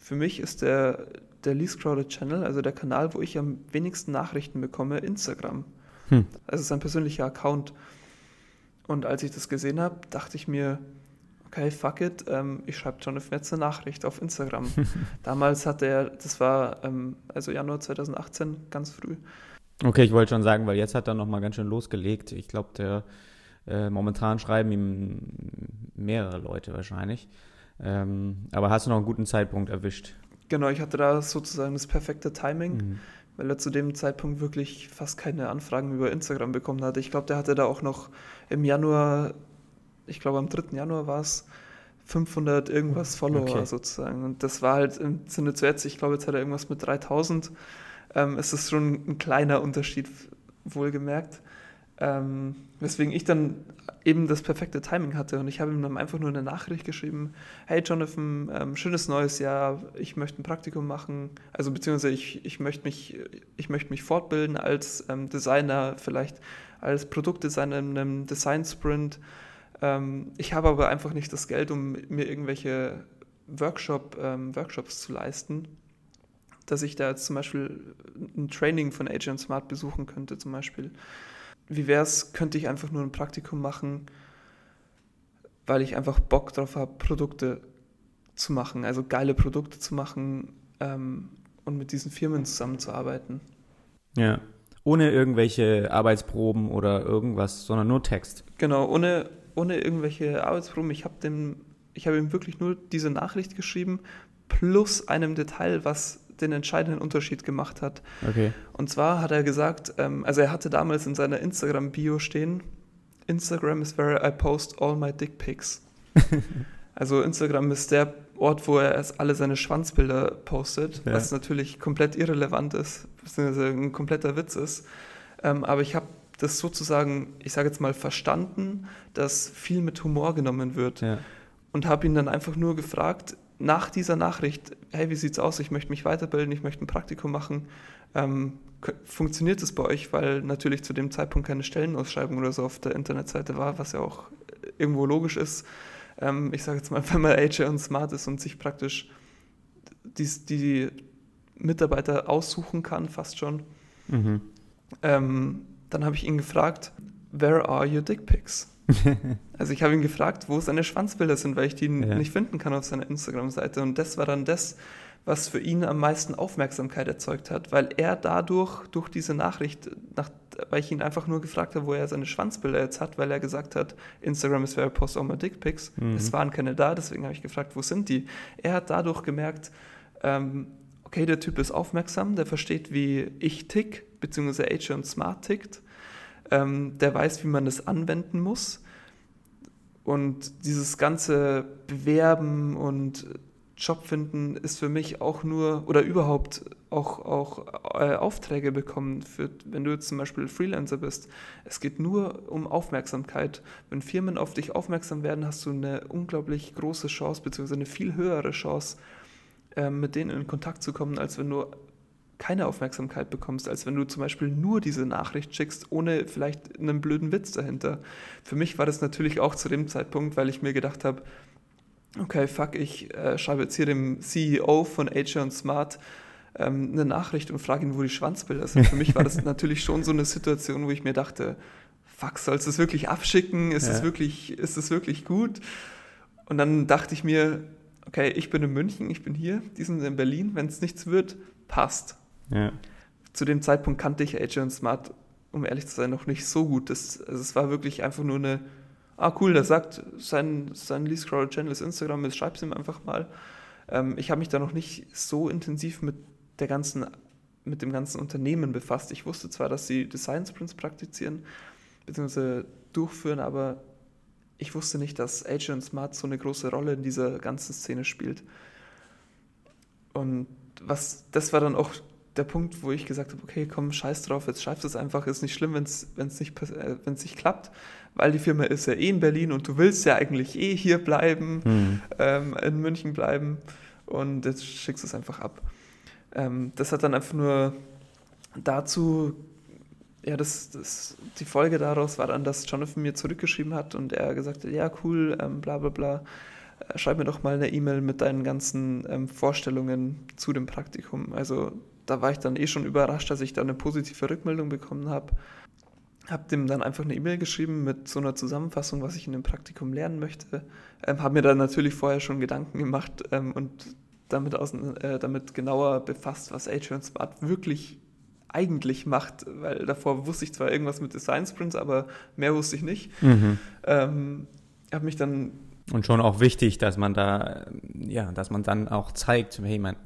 für mich ist der, der Least Crowded Channel, also der Kanal, wo ich am wenigsten Nachrichten bekomme, Instagram. Hm. Also sein persönlicher Account. Und als ich das gesehen habe, dachte ich mir, okay, fuck it, ähm, ich schreibe Jonathan jetzt eine Nachricht auf Instagram. Damals hatte er, das war ähm, also Januar 2018, ganz früh. Okay, ich wollte schon sagen, weil jetzt hat er nochmal ganz schön losgelegt. Ich glaube, der äh, momentan schreiben ihm mehrere Leute wahrscheinlich. Ähm, aber hast du noch einen guten Zeitpunkt erwischt? Genau, ich hatte da sozusagen das perfekte Timing, mhm. weil er zu dem Zeitpunkt wirklich fast keine Anfragen über Instagram bekommen hatte. Ich glaube, der hatte da auch noch im Januar, ich glaube am 3. Januar war es, 500 irgendwas Follower okay. sozusagen. Und das war halt im Sinne zu jetzt, ich glaube, jetzt hat er irgendwas mit 3000. Ähm, es ist schon ein kleiner Unterschied, wohlgemerkt. Ähm, weswegen ich dann eben das perfekte Timing hatte und ich habe ihm dann einfach nur eine Nachricht geschrieben, hey Jonathan, ähm, schönes neues Jahr, ich möchte ein Praktikum machen, also beziehungsweise ich, ich, möchte, mich, ich möchte mich fortbilden als ähm, Designer, vielleicht als Produktdesigner in einem Design Sprint. Ähm, ich habe aber einfach nicht das Geld, um mir irgendwelche Workshop, ähm, Workshops zu leisten, dass ich da jetzt zum Beispiel ein Training von Agent Smart besuchen könnte zum Beispiel wie wäre es, könnte ich einfach nur ein Praktikum machen, weil ich einfach Bock drauf habe, Produkte zu machen, also geile Produkte zu machen ähm, und mit diesen Firmen zusammenzuarbeiten. Ja, ohne irgendwelche Arbeitsproben oder irgendwas, sondern nur Text. Genau, ohne, ohne irgendwelche Arbeitsproben. Ich habe hab ihm wirklich nur diese Nachricht geschrieben, plus einem Detail, was den entscheidenden Unterschied gemacht hat. Okay. Und zwar hat er gesagt, ähm, also er hatte damals in seiner Instagram-Bio stehen, Instagram is where I post all my dick pics. also Instagram ist der Ort, wo er erst alle seine Schwanzbilder postet, ja. was natürlich komplett irrelevant ist, beziehungsweise ein kompletter Witz ist. Ähm, aber ich habe das sozusagen, ich sage jetzt mal, verstanden, dass viel mit Humor genommen wird. Ja. Und habe ihn dann einfach nur gefragt, nach dieser Nachricht, hey, wie sieht's aus? Ich möchte mich weiterbilden, ich möchte ein Praktikum machen. Ähm, funktioniert es bei euch? Weil natürlich zu dem Zeitpunkt keine Stellenausschreibung oder so auf der Internetseite war, was ja auch irgendwo logisch ist. Ähm, ich sage jetzt mal, wenn man AJ und smart ist und sich praktisch die, die Mitarbeiter aussuchen kann, fast schon, mhm. ähm, dann habe ich ihn gefragt, where are your dick pics? also ich habe ihn gefragt, wo seine Schwanzbilder sind, weil ich die ja. nicht finden kann auf seiner Instagram-Seite. Und das war dann das, was für ihn am meisten Aufmerksamkeit erzeugt hat, weil er dadurch, durch diese Nachricht, nach, weil ich ihn einfach nur gefragt habe, wo er seine Schwanzbilder jetzt hat, weil er gesagt hat, Instagram ist where I post all my dick pics. Mhm. Es waren keine da, deswegen habe ich gefragt, wo sind die? Er hat dadurch gemerkt, ähm, okay, der Typ ist aufmerksam, der versteht, wie ich tick, beziehungsweise Age und Smart tickt ähm, der weiß, wie man das anwenden muss. Und dieses ganze Bewerben und Job finden ist für mich auch nur oder überhaupt auch, auch äh, Aufträge bekommen, für, wenn du jetzt zum Beispiel Freelancer bist. Es geht nur um Aufmerksamkeit. Wenn Firmen auf dich aufmerksam werden, hast du eine unglaublich große Chance, beziehungsweise eine viel höhere Chance, äh, mit denen in Kontakt zu kommen, als wenn du keine Aufmerksamkeit bekommst, als wenn du zum Beispiel nur diese Nachricht schickst, ohne vielleicht einen blöden Witz dahinter. Für mich war das natürlich auch zu dem Zeitpunkt, weil ich mir gedacht habe, okay, fuck, ich äh, schreibe jetzt hier dem CEO von und Smart ähm, eine Nachricht und frage ihn, wo die Schwanzbilder sind. Für mich war das natürlich schon so eine Situation, wo ich mir dachte, fuck, sollst du es wirklich abschicken? Ist es wirklich, ist es wirklich gut? Und dann dachte ich mir, okay, ich bin in München, ich bin hier, die sind in Berlin, wenn es nichts wird, passt. Ja. Zu dem Zeitpunkt kannte ich und Smart, um ehrlich zu sein, noch nicht so gut. Das, also es war wirklich einfach nur eine, ah cool, der sagt, sein, sein Lee Scroller Channel ist Instagram, jetzt schreib's ihm einfach mal. Ähm, ich habe mich da noch nicht so intensiv mit der ganzen, mit dem ganzen Unternehmen befasst. Ich wusste zwar, dass sie Design Sprints praktizieren, bzw. durchführen, aber ich wusste nicht, dass Agent Smart so eine große Rolle in dieser ganzen Szene spielt. Und was, das war dann auch der Punkt, wo ich gesagt habe, okay, komm, scheiß drauf, jetzt schreibst du es einfach, ist nicht schlimm, wenn es nicht, äh, nicht klappt, weil die Firma ist ja eh in Berlin und du willst ja eigentlich eh hier bleiben, mhm. ähm, in München bleiben und jetzt schickst du es einfach ab. Ähm, das hat dann einfach nur dazu ja, das, das, die Folge daraus war dann, dass Jonathan mir zurückgeschrieben hat und er gesagt hat, ja, cool, ähm, bla bla bla, äh, schreib mir doch mal eine E-Mail mit deinen ganzen ähm, Vorstellungen zu dem Praktikum. Also da war ich dann eh schon überrascht, dass ich da eine positive Rückmeldung bekommen habe. Habe dem dann einfach eine E-Mail geschrieben mit so einer Zusammenfassung, was ich in dem Praktikum lernen möchte. Ähm, habe mir dann natürlich vorher schon Gedanken gemacht ähm, und damit, außen, äh, damit genauer befasst, was Adrian Smart wirklich eigentlich macht, weil davor wusste ich zwar irgendwas mit Design Sprints, aber mehr wusste ich nicht. Mhm. Ähm, habe mich dann und schon auch wichtig, dass man da, ja, dass man dann auch zeigt, hey, man,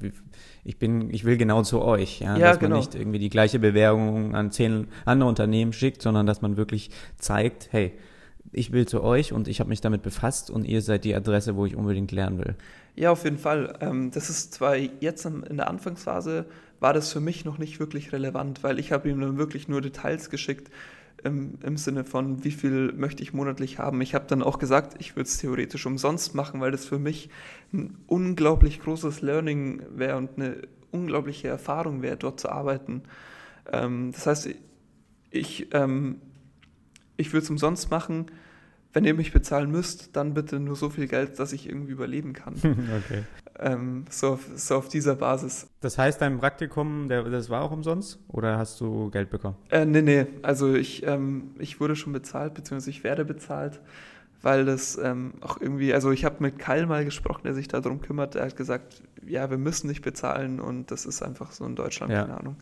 ich bin, ich will genau zu euch, ja, ja dass genau. man nicht irgendwie die gleiche Bewerbung an zehn andere Unternehmen schickt, sondern dass man wirklich zeigt, hey, ich will zu euch und ich habe mich damit befasst und ihr seid die Adresse, wo ich unbedingt lernen will. Ja, auf jeden Fall. Ähm, das ist zwar jetzt in der Anfangsphase war das für mich noch nicht wirklich relevant, weil ich habe ihm dann wirklich nur Details geschickt im, im Sinne von, wie viel möchte ich monatlich haben. Ich habe dann auch gesagt, ich würde es theoretisch umsonst machen, weil das für mich ein unglaublich großes Learning wäre und eine unglaubliche Erfahrung wäre, dort zu arbeiten. Ähm, das heißt, ich, ähm, ich würde es umsonst machen. Wenn ihr mich bezahlen müsst, dann bitte nur so viel Geld, dass ich irgendwie überleben kann. okay. Ähm, so, so, auf dieser Basis. Das heißt, dein Praktikum, der, das war auch umsonst oder hast du Geld bekommen? Äh, nee, nee. Also ich, ähm, ich wurde schon bezahlt, beziehungsweise ich werde bezahlt, weil das ähm, auch irgendwie, also ich habe mit Kyle mal gesprochen, der sich darum kümmert. Er hat gesagt, ja, wir müssen nicht bezahlen und das ist einfach so in Deutschland, ja. keine Ahnung.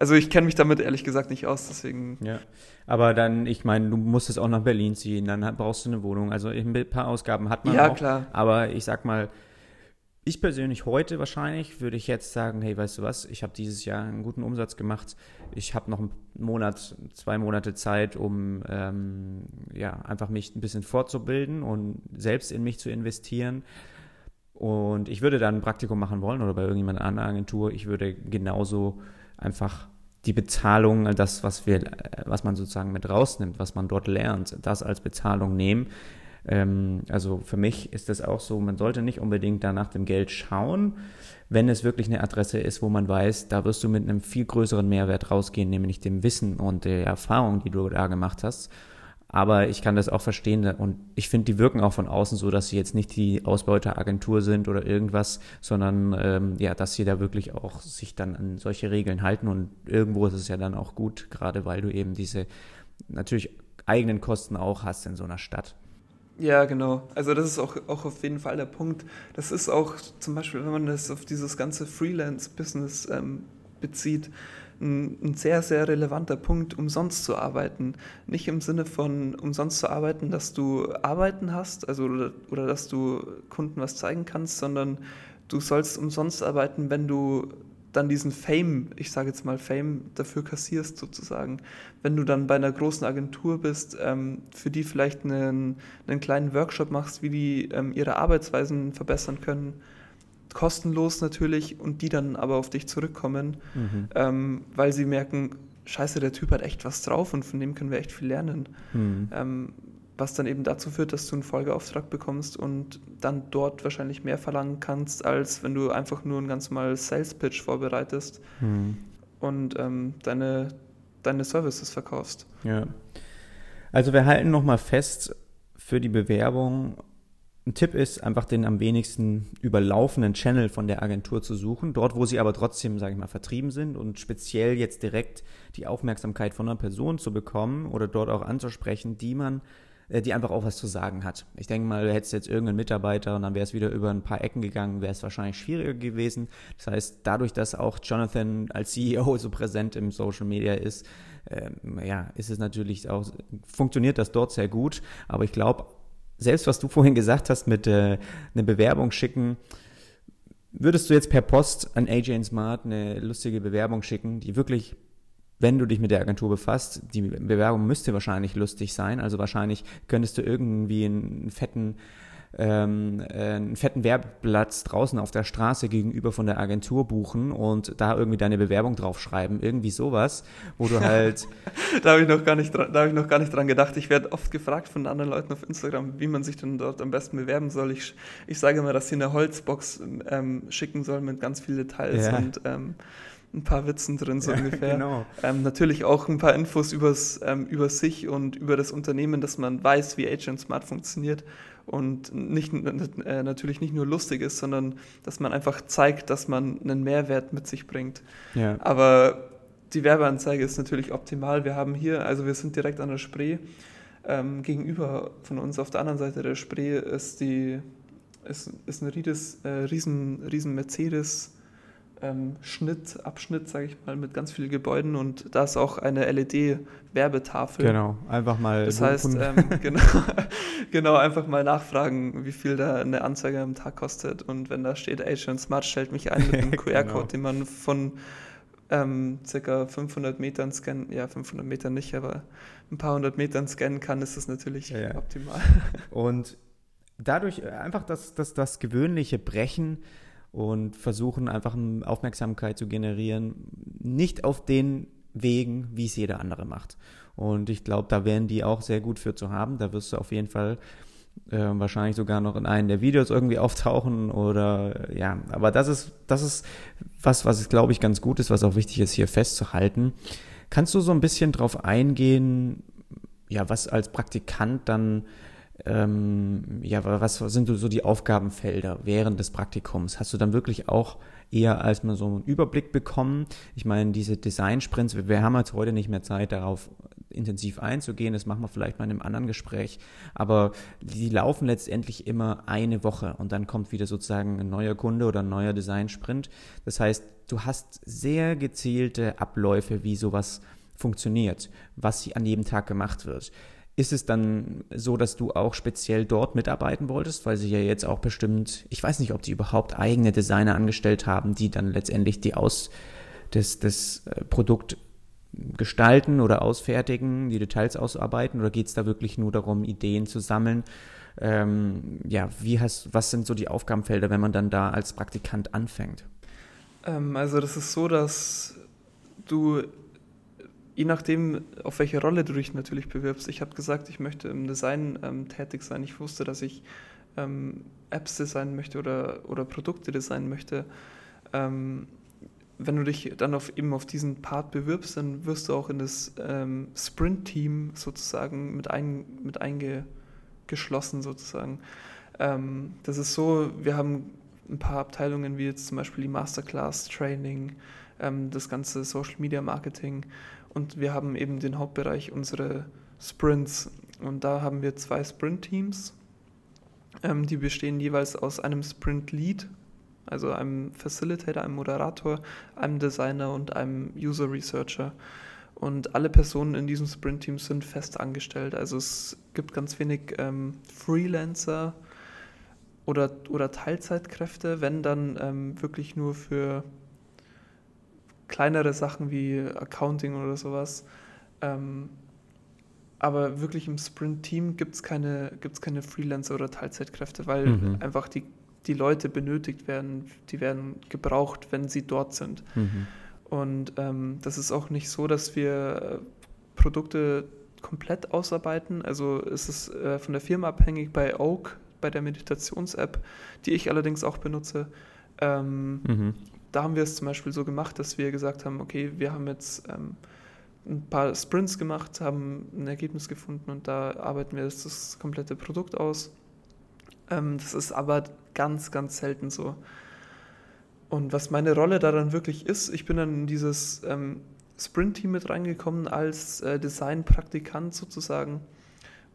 Also ich kenne mich damit ehrlich gesagt nicht aus, deswegen. Ja, aber dann, ich meine, du musstest auch nach Berlin ziehen, dann brauchst du eine Wohnung. Also ein paar Ausgaben hat man ja, auch. Ja, klar. Aber ich sag mal, ich persönlich heute wahrscheinlich würde ich jetzt sagen, hey, weißt du was, ich habe dieses Jahr einen guten Umsatz gemacht. Ich habe noch einen Monat, zwei Monate Zeit, um ähm, ja, einfach mich ein bisschen fortzubilden und selbst in mich zu investieren. Und ich würde dann ein Praktikum machen wollen oder bei irgendjemand anderer Agentur. Ich würde genauso einfach die Bezahlung, das, was wir, was man sozusagen mit rausnimmt, was man dort lernt, das als Bezahlung nehmen. Ähm, also für mich ist das auch so, man sollte nicht unbedingt da nach dem Geld schauen, wenn es wirklich eine Adresse ist, wo man weiß, da wirst du mit einem viel größeren Mehrwert rausgehen, nämlich dem Wissen und der Erfahrung, die du da gemacht hast. Aber ich kann das auch verstehen und ich finde, die wirken auch von außen so, dass sie jetzt nicht die Ausbeuteragentur sind oder irgendwas, sondern ähm, ja, dass sie da wirklich auch sich dann an solche Regeln halten und irgendwo ist es ja dann auch gut, gerade weil du eben diese natürlich eigenen Kosten auch hast in so einer Stadt. Ja, genau. Also das ist auch, auch auf jeden Fall der Punkt. Das ist auch zum Beispiel, wenn man das auf dieses ganze Freelance-Business ähm, bezieht, ein, ein, sehr, sehr relevanter Punkt, umsonst zu arbeiten. Nicht im Sinne von umsonst zu arbeiten, dass du Arbeiten hast, also oder, oder dass du Kunden was zeigen kannst, sondern du sollst umsonst arbeiten, wenn du dann diesen Fame, ich sage jetzt mal Fame, dafür kassierst sozusagen. Wenn du dann bei einer großen Agentur bist, ähm, für die vielleicht einen, einen kleinen Workshop machst, wie die ähm, ihre Arbeitsweisen verbessern können, kostenlos natürlich, und die dann aber auf dich zurückkommen, mhm. ähm, weil sie merken, scheiße, der Typ hat echt was drauf und von dem können wir echt viel lernen. Mhm. Ähm, was dann eben dazu führt, dass du einen Folgeauftrag bekommst und dann dort wahrscheinlich mehr verlangen kannst, als wenn du einfach nur einen ganz normalen Sales Pitch vorbereitest hm. und ähm, deine, deine Services verkaufst. Ja. Also wir halten nochmal fest für die Bewerbung. Ein Tipp ist, einfach den am wenigsten überlaufenden Channel von der Agentur zu suchen, dort, wo sie aber trotzdem, sage ich mal, vertrieben sind und speziell jetzt direkt die Aufmerksamkeit von einer Person zu bekommen oder dort auch anzusprechen, die man äh, die einfach auch was zu sagen hat. Ich denke mal, du hättest jetzt irgendeinen Mitarbeiter und dann wäre es wieder über ein paar Ecken gegangen, wäre es wahrscheinlich schwieriger gewesen. Das heißt, dadurch, dass auch Jonathan als CEO so präsent im Social Media ist, ähm, ja, ist es natürlich auch, funktioniert das dort sehr gut. Aber ich glaube, selbst was du vorhin gesagt hast mit äh, eine Bewerbung schicken, würdest du jetzt per Post an AJ Smart eine lustige Bewerbung schicken, die wirklich wenn du dich mit der Agentur befasst, die Bewerbung müsste wahrscheinlich lustig sein. Also wahrscheinlich könntest du irgendwie einen fetten, ähm, äh, einen fetten Werbeplatz draußen auf der Straße gegenüber von der Agentur buchen und da irgendwie deine Bewerbung draufschreiben. Irgendwie sowas, wo du halt. da habe ich noch gar nicht dran, da habe ich noch gar nicht dran gedacht. Ich werde oft gefragt von anderen Leuten auf Instagram, wie man sich denn dort am besten bewerben soll. Ich, ich sage immer, dass sie eine Holzbox ähm, schicken sollen mit ganz vielen Details ja. und ähm, ein paar Witzen drin, so ja, ungefähr. Genau. Ähm, natürlich auch ein paar Infos übers, ähm, über sich und über das Unternehmen, dass man weiß, wie Agent Smart funktioniert und nicht, äh, natürlich nicht nur lustig ist, sondern dass man einfach zeigt, dass man einen Mehrwert mit sich bringt. Ja. Aber die Werbeanzeige ist natürlich optimal. Wir haben hier, also wir sind direkt an der Spree. Ähm, gegenüber von uns auf der anderen Seite der Spree ist die ist, ist ein Riedes, äh, riesen, riesen Mercedes ähm, Schnitt, Abschnitt, sage ich mal, mit ganz vielen Gebäuden und da ist auch eine LED-Werbetafel. Genau, einfach mal. Das heißt, ähm, genau, genau, einfach mal nachfragen, wie viel da eine Anzeige am Tag kostet und wenn da steht, Agent Smart stellt mich ein mit einem QR-Code, genau. den man von ähm, circa 500 Metern scannen, ja 500 Meter nicht, aber ein paar hundert Metern scannen kann, ist das natürlich ja, ja. optimal. Und dadurch äh, einfach das, das, das gewöhnliche Brechen und versuchen einfach Aufmerksamkeit zu generieren, nicht auf den Wegen, wie es jeder andere macht. Und ich glaube, da wären die auch sehr gut für zu haben. Da wirst du auf jeden Fall äh, wahrscheinlich sogar noch in einem der Videos irgendwie auftauchen oder ja, aber das ist, das ist was, was glaube ich ganz gut ist, was auch wichtig ist hier festzuhalten. Kannst du so ein bisschen drauf eingehen, ja, was als Praktikant dann ähm, ja, was sind so die Aufgabenfelder während des Praktikums? Hast du dann wirklich auch eher als mal so einen Überblick bekommen? Ich meine, diese Design-Sprints, wir, wir haben jetzt heute nicht mehr Zeit, darauf intensiv einzugehen, das machen wir vielleicht mal in einem anderen Gespräch, aber die laufen letztendlich immer eine Woche und dann kommt wieder sozusagen ein neuer Kunde oder ein neuer Design-Sprint. Das heißt, du hast sehr gezielte Abläufe, wie sowas funktioniert, was an jedem Tag gemacht wird. Ist es dann so, dass du auch speziell dort mitarbeiten wolltest, weil sie ja jetzt auch bestimmt, ich weiß nicht, ob die überhaupt eigene Designer angestellt haben, die dann letztendlich die aus das, das äh, Produkt gestalten oder ausfertigen, die Details ausarbeiten, oder geht es da wirklich nur darum, Ideen zu sammeln? Ähm, ja, wie hast, was sind so die Aufgabenfelder, wenn man dann da als Praktikant anfängt? Ähm, also das ist so, dass du je nachdem, auf welche Rolle du dich natürlich bewirbst. Ich habe gesagt, ich möchte im Design ähm, tätig sein. Ich wusste, dass ich ähm, Apps designen möchte oder, oder Produkte designen möchte. Ähm, wenn du dich dann auf, eben auf diesen Part bewirbst, dann wirst du auch in das ähm, Sprint-Team sozusagen mit, ein, mit eingeschlossen sozusagen. Ähm, das ist so, wir haben ein paar Abteilungen wie jetzt zum Beispiel die Masterclass Training, ähm, das ganze Social Media Marketing und wir haben eben den Hauptbereich unsere Sprints. Und da haben wir zwei Sprint-Teams, ähm, die bestehen jeweils aus einem Sprint-Lead, also einem Facilitator, einem Moderator, einem Designer und einem User Researcher. Und alle Personen in diesem Sprint-Team sind fest angestellt. Also es gibt ganz wenig ähm, Freelancer oder, oder Teilzeitkräfte, wenn dann ähm, wirklich nur für kleinere Sachen wie Accounting oder sowas. Ähm, aber wirklich im Sprint-Team gibt es keine, gibt's keine Freelancer oder Teilzeitkräfte, weil mhm. einfach die, die Leute benötigt werden, die werden gebraucht, wenn sie dort sind. Mhm. Und ähm, das ist auch nicht so, dass wir Produkte komplett ausarbeiten. Also es ist äh, von der Firma abhängig bei Oak, bei der Meditations-App, die ich allerdings auch benutze. Ähm, mhm. Da haben wir es zum Beispiel so gemacht, dass wir gesagt haben, okay, wir haben jetzt ähm, ein paar Sprints gemacht, haben ein Ergebnis gefunden und da arbeiten wir das, das komplette Produkt aus. Ähm, das ist aber ganz, ganz selten so. Und was meine Rolle da dann wirklich ist, ich bin dann in dieses ähm, Sprint-Team mit reingekommen als äh, Design-Praktikant sozusagen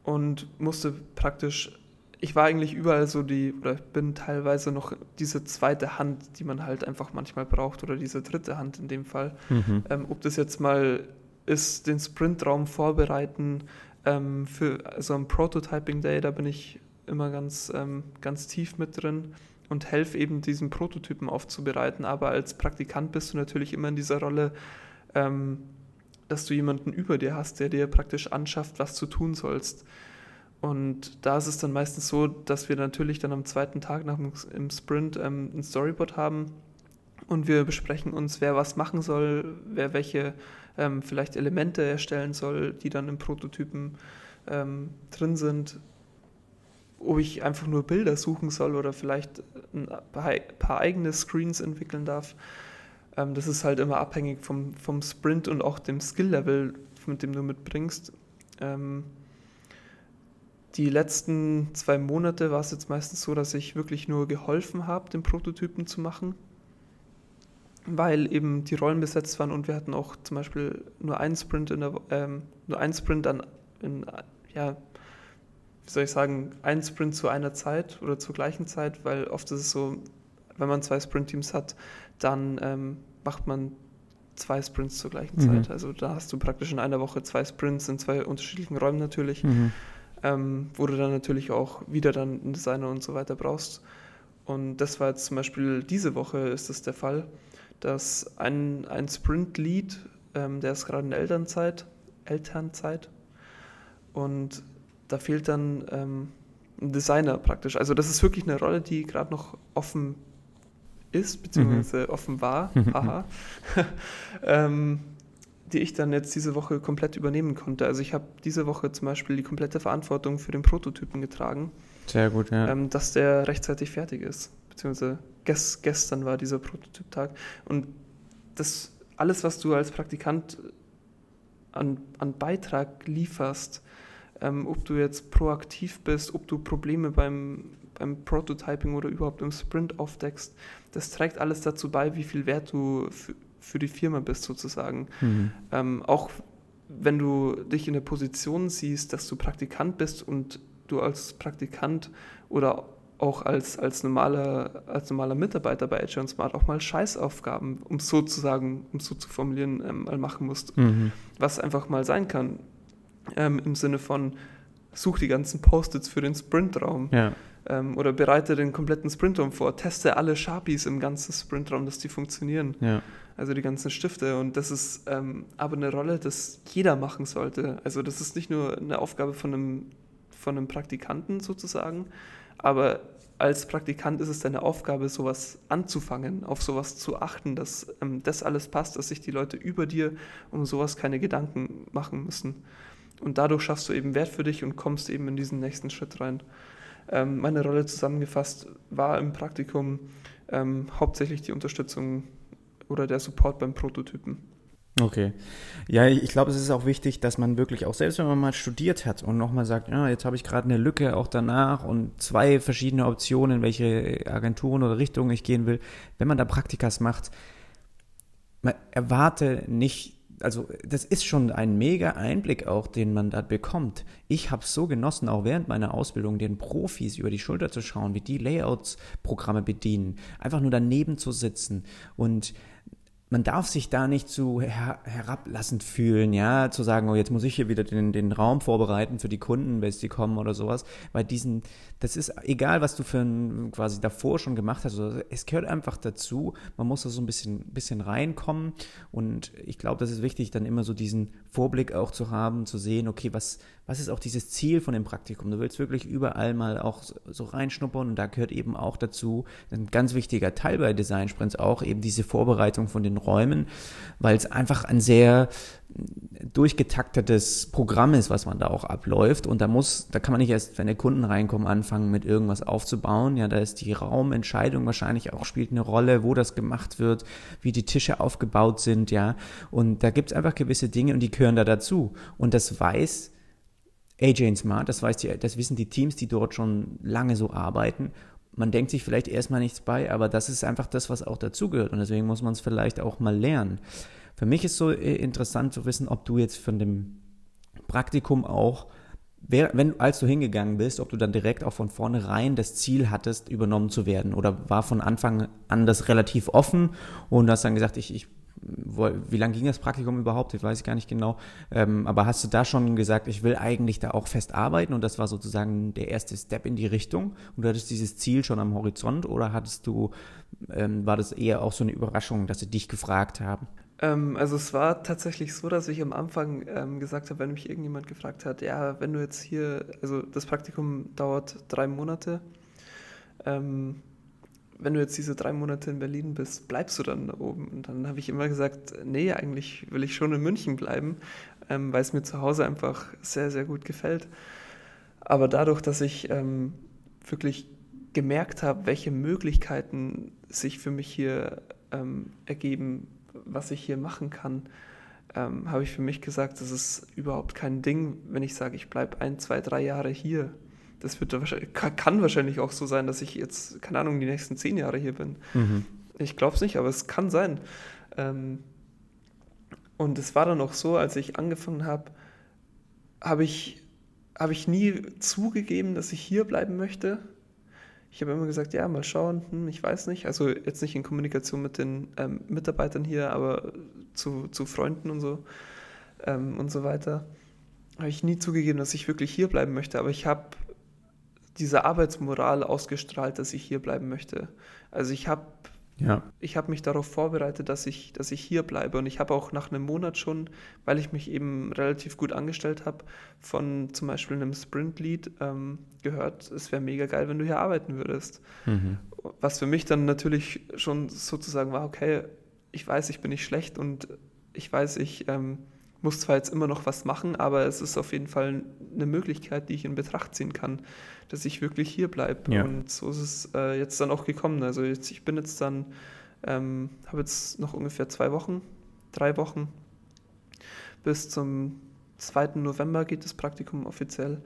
und musste praktisch, ich war eigentlich überall so die, oder bin teilweise noch diese zweite Hand, die man halt einfach manchmal braucht, oder diese dritte Hand in dem Fall. Mhm. Ähm, ob das jetzt mal ist, den Sprintraum vorbereiten ähm, für so also ein Prototyping Day, da bin ich immer ganz, ähm, ganz tief mit drin und helfe eben diesen Prototypen aufzubereiten. Aber als Praktikant bist du natürlich immer in dieser Rolle, ähm, dass du jemanden über dir hast, der dir praktisch anschafft, was du tun sollst. Und da ist es dann meistens so, dass wir natürlich dann am zweiten Tag nach dem Sprint ähm, ein Storyboard haben und wir besprechen uns, wer was machen soll, wer welche ähm, vielleicht Elemente erstellen soll, die dann im Prototypen ähm, drin sind, ob ich einfach nur Bilder suchen soll oder vielleicht ein paar eigene Screens entwickeln darf. Ähm, das ist halt immer abhängig vom, vom Sprint und auch dem Skill-Level, mit dem du mitbringst. Die letzten zwei Monate war es jetzt meistens so, dass ich wirklich nur geholfen habe, den Prototypen zu machen, weil eben die Rollen besetzt waren und wir hatten auch zum Beispiel nur einen Sprint in der, ähm, nur einen Sprint an, in, ja, wie soll ich sagen, einen Sprint zu einer Zeit oder zur gleichen Zeit, weil oft ist es so, wenn man zwei Sprint-Teams hat, dann ähm, macht man zwei Sprints zur gleichen mhm. Zeit. Also da hast du praktisch in einer Woche zwei Sprints in zwei unterschiedlichen Räumen natürlich, mhm. Ähm, wo du dann natürlich auch wieder dann einen Designer und so weiter brauchst. Und das war jetzt zum Beispiel diese Woche ist das der Fall, dass ein, ein Sprint-Lead, ähm, der ist gerade in Elternzeit, Elternzeit und da fehlt dann ähm, ein Designer praktisch. Also das ist wirklich eine Rolle, die gerade noch offen ist, beziehungsweise mhm. offen war, haha, ähm, die ich dann jetzt diese Woche komplett übernehmen konnte. Also ich habe diese Woche zum Beispiel die komplette Verantwortung für den Prototypen getragen. Sehr gut, ja. Ähm, dass der rechtzeitig fertig ist. Beziehungsweise gest gestern war dieser Prototyptag. Und das alles, was du als Praktikant an, an Beitrag lieferst, ähm, ob du jetzt proaktiv bist, ob du Probleme beim, beim Prototyping oder überhaupt im Sprint aufdeckst, das trägt alles dazu bei, wie viel Wert du für die Firma bist sozusagen. Mhm. Ähm, auch wenn du dich in der Position siehst, dass du Praktikant bist und du als Praktikant oder auch als, als, normaler, als normaler Mitarbeiter bei Agile Smart auch mal Scheißaufgaben, um so zu sagen, um so zu formulieren, ähm, mal machen musst. Mhm. Was einfach mal sein kann ähm, im Sinne von such die ganzen Post-its für den Sprintraum ja. ähm, oder bereite den kompletten Sprintraum vor, teste alle Sharpies im ganzen Sprintraum, dass die funktionieren. Ja. Also die ganzen Stifte und das ist ähm, aber eine Rolle, das jeder machen sollte. Also das ist nicht nur eine Aufgabe von einem, von einem Praktikanten sozusagen, aber als Praktikant ist es deine Aufgabe, sowas anzufangen, auf sowas zu achten, dass ähm, das alles passt, dass sich die Leute über dir um sowas keine Gedanken machen müssen. Und dadurch schaffst du eben Wert für dich und kommst eben in diesen nächsten Schritt rein. Ähm, meine Rolle zusammengefasst war im Praktikum ähm, hauptsächlich die Unterstützung oder der Support beim Prototypen. Okay. Ja, ich glaube, es ist auch wichtig, dass man wirklich auch, selbst wenn man mal studiert hat und nochmal sagt, ja, jetzt habe ich gerade eine Lücke auch danach und zwei verschiedene Optionen, welche Agenturen oder Richtungen ich gehen will, wenn man da Praktikas macht, man erwarte nicht also das ist schon ein mega Einblick auch, den man da bekommt. Ich habe es so genossen, auch während meiner Ausbildung den Profis über die Schulter zu schauen, wie die Layouts-Programme bedienen, einfach nur daneben zu sitzen und man darf sich da nicht zu her herablassend fühlen, ja, zu sagen, oh, jetzt muss ich hier wieder den, den Raum vorbereiten für die Kunden, wenn sie kommen oder sowas, weil diesen, das ist egal, was du für ein, quasi davor schon gemacht hast, also es gehört einfach dazu, man muss da so ein bisschen, bisschen reinkommen. Und ich glaube, das ist wichtig, dann immer so diesen Vorblick auch zu haben, zu sehen, okay, was, was ist auch dieses Ziel von dem Praktikum? Du willst wirklich überall mal auch so, reinschnuppern und da gehört eben auch dazu, ein ganz wichtiger Teil bei Design Sprints auch eben diese Vorbereitung von den Räumen, weil es einfach ein sehr durchgetaktetes Programm ist, was man da auch abläuft und da muss, da kann man nicht erst, wenn der Kunden reinkommen, anfangen mit irgendwas aufzubauen. Ja, da ist die Raumentscheidung wahrscheinlich auch spielt eine Rolle, wo das gemacht wird, wie die Tische aufgebaut sind, ja. Und da gibt es einfach gewisse Dinge und die gehören da dazu. Und das weiß AJ Smart, das, weiß die, das wissen die Teams, die dort schon lange so arbeiten. Man denkt sich vielleicht erstmal nichts bei, aber das ist einfach das, was auch dazugehört. Und deswegen muss man es vielleicht auch mal lernen. Für mich ist so äh, interessant zu wissen, ob du jetzt von dem Praktikum auch, wenn, als du hingegangen bist, ob du dann direkt auch von vornherein das Ziel hattest, übernommen zu werden. Oder war von Anfang an das relativ offen und hast dann gesagt, ich, ich wie lange ging das Praktikum überhaupt? Ich weiß gar nicht genau. Ähm, aber hast du da schon gesagt, ich will eigentlich da auch fest arbeiten und das war sozusagen der erste Step in die Richtung und du hattest dieses Ziel schon am Horizont oder hattest du, ähm, war das eher auch so eine Überraschung, dass sie dich gefragt haben? Ähm, also es war tatsächlich so, dass ich am Anfang ähm, gesagt habe, wenn mich irgendjemand gefragt hat, ja, wenn du jetzt hier, also das Praktikum dauert drei Monate, ähm, wenn du jetzt diese drei Monate in Berlin bist, bleibst du dann da oben? Und dann habe ich immer gesagt, nee, eigentlich will ich schon in München bleiben, ähm, weil es mir zu Hause einfach sehr, sehr gut gefällt. Aber dadurch, dass ich ähm, wirklich gemerkt habe, welche Möglichkeiten sich für mich hier ähm, ergeben, was ich hier machen kann, ähm, habe ich für mich gesagt, das ist überhaupt kein Ding, wenn ich sage, ich bleibe ein, zwei, drei Jahre hier das wird wahrscheinlich, kann wahrscheinlich auch so sein, dass ich jetzt, keine Ahnung, die nächsten zehn Jahre hier bin. Mhm. Ich glaube es nicht, aber es kann sein. Ähm, und es war dann auch so, als ich angefangen habe, habe ich, hab ich nie zugegeben, dass ich hier bleiben möchte. Ich habe immer gesagt, ja, mal schauen, hm, ich weiß nicht. Also jetzt nicht in Kommunikation mit den ähm, Mitarbeitern hier, aber zu, zu Freunden und so ähm, und so weiter. Habe ich nie zugegeben, dass ich wirklich hier bleiben möchte. Aber ich habe diese Arbeitsmoral ausgestrahlt, dass ich hier bleiben möchte. Also ich habe ja. ich mich darauf vorbereitet, dass ich, dass ich hier bleibe. Und ich habe auch nach einem Monat schon, weil ich mich eben relativ gut angestellt habe, von zum Beispiel einem Sprint-Lead ähm, gehört, es wäre mega geil, wenn du hier arbeiten würdest. Mhm. Was für mich dann natürlich schon sozusagen war, okay, ich weiß, ich bin nicht schlecht und ich weiß, ich ähm, muss zwar jetzt immer noch was machen, aber es ist auf jeden Fall eine Möglichkeit, die ich in Betracht ziehen kann dass ich wirklich hier bleibe. Ja. Und so ist es äh, jetzt dann auch gekommen. Also jetzt, ich bin jetzt dann, ähm, habe jetzt noch ungefähr zwei Wochen, drei Wochen. Bis zum 2. November geht das Praktikum offiziell.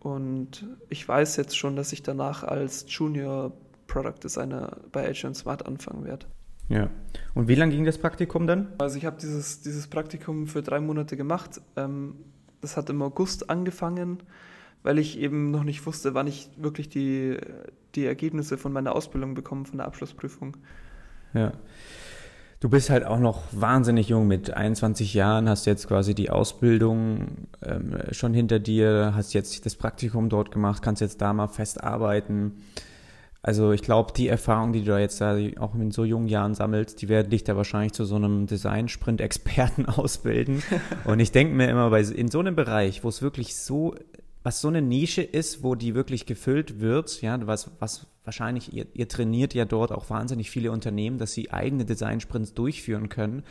Und ich weiß jetzt schon, dass ich danach als Junior Product Designer bei H&M Smart anfangen werde. Ja. Und wie lange ging das Praktikum dann? Also ich habe dieses, dieses Praktikum für drei Monate gemacht. Ähm, das hat im August angefangen weil ich eben noch nicht wusste, wann ich wirklich die, die Ergebnisse von meiner Ausbildung bekomme, von der Abschlussprüfung. Ja. Du bist halt auch noch wahnsinnig jung mit 21 Jahren, hast jetzt quasi die Ausbildung ähm, schon hinter dir, hast jetzt das Praktikum dort gemacht, kannst jetzt da mal fest arbeiten. Also ich glaube, die Erfahrung, die du da jetzt da auch in so jungen Jahren sammelst, die werden dich da wahrscheinlich zu so einem Design-Sprint-Experten ausbilden. Und ich denke mir immer, bei, in so einem Bereich, wo es wirklich so was so eine Nische ist, wo die wirklich gefüllt wird, ja, was, was wahrscheinlich, ihr, ihr trainiert ja dort auch wahnsinnig viele Unternehmen, dass sie eigene Design-Sprints durchführen können.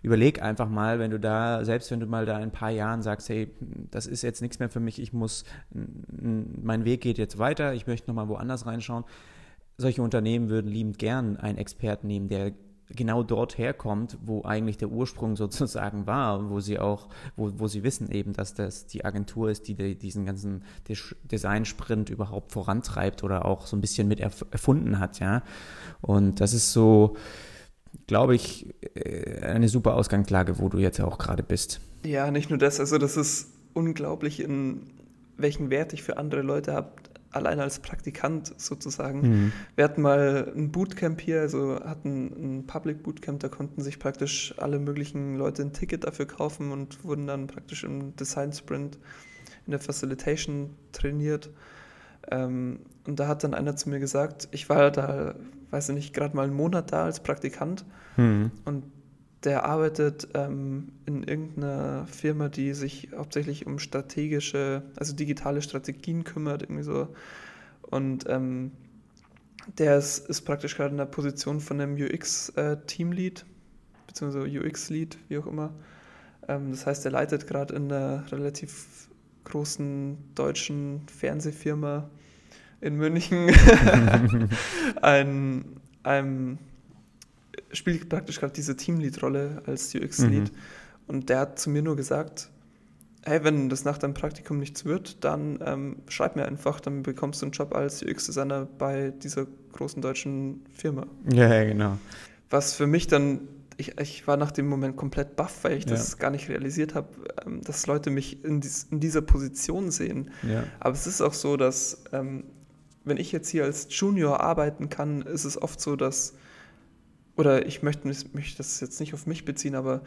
Überleg einfach mal, wenn du da, selbst wenn du mal da in ein paar Jahren sagst, hey, das ist jetzt nichts mehr für mich, ich muss, mein Weg geht jetzt weiter, ich möchte nochmal woanders reinschauen. Solche Unternehmen würden liebend gern einen Experten nehmen, der genau dort herkommt, wo eigentlich der Ursprung sozusagen war, wo sie auch, wo, wo sie wissen eben, dass das die Agentur ist, die, die diesen ganzen Design-Sprint überhaupt vorantreibt oder auch so ein bisschen mit erfunden hat, ja. Und das ist so, glaube ich, äh, eine super Ausgangslage, wo du jetzt auch gerade bist. Ja, nicht nur das, also das ist unglaublich, in welchen Wert ich für andere Leute habe, allein als Praktikant sozusagen. Mhm. Wir hatten mal ein Bootcamp hier, also hatten ein Public Bootcamp, da konnten sich praktisch alle möglichen Leute ein Ticket dafür kaufen und wurden dann praktisch im Design Sprint in der Facilitation trainiert. Ähm, und da hat dann einer zu mir gesagt, ich war da, weiß ich nicht, gerade mal einen Monat da als Praktikant mhm. und der arbeitet ähm, in irgendeiner Firma, die sich hauptsächlich um strategische, also digitale Strategien kümmert, irgendwie so. Und ähm, der ist, ist praktisch gerade in der Position von einem UX-Teamlead, äh, beziehungsweise UX-Lead, wie auch immer. Ähm, das heißt, er leitet gerade in einer relativ großen deutschen Fernsehfirma in München ein, ein spielt praktisch gerade diese Teamlead-Rolle als UX-Lead. Mhm. Und der hat zu mir nur gesagt, hey, wenn das nach deinem Praktikum nichts wird, dann ähm, schreib mir einfach, dann bekommst du einen Job als UX-Designer bei dieser großen deutschen Firma. Ja, ja, genau. Was für mich dann, ich, ich war nach dem Moment komplett baff, weil ich ja. das gar nicht realisiert habe, ähm, dass Leute mich in, dies, in, dieser Position sehen. Ja. Aber es ist auch so, dass ähm, wenn ich jetzt hier als Junior arbeiten kann, ist es oft so, dass oder ich möchte, möchte das jetzt nicht auf mich beziehen, aber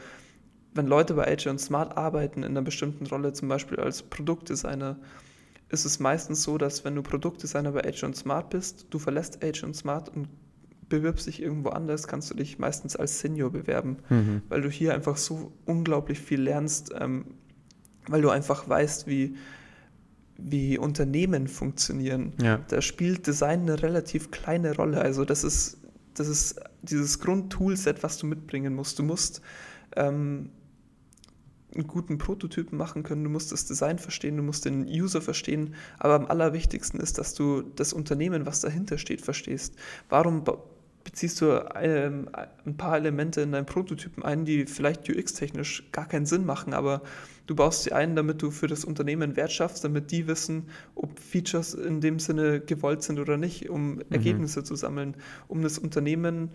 wenn Leute bei AJ und Smart arbeiten in einer bestimmten Rolle, zum Beispiel als Produktdesigner, ist es meistens so, dass wenn du Produktdesigner bei AJ und Smart bist, du verlässt AJ und Smart und bewirbst dich irgendwo anders, kannst du dich meistens als Senior bewerben, mhm. weil du hier einfach so unglaublich viel lernst, ähm, weil du einfach weißt, wie, wie Unternehmen funktionieren. Ja. Da spielt Design eine relativ kleine Rolle. Also das ist das ist dieses Grundtoolset, was du mitbringen musst. Du musst ähm, einen guten Prototypen machen können, du musst das Design verstehen, du musst den User verstehen, aber am allerwichtigsten ist, dass du das Unternehmen, was dahinter steht, verstehst. Warum beziehst du ähm, ein paar Elemente in deinen Prototypen ein, die vielleicht UX-technisch gar keinen Sinn machen, aber du baust sie ein, damit du für das Unternehmen Wert schaffst, damit die wissen, ob Features in dem Sinne gewollt sind oder nicht, um mhm. Ergebnisse zu sammeln, um das Unternehmen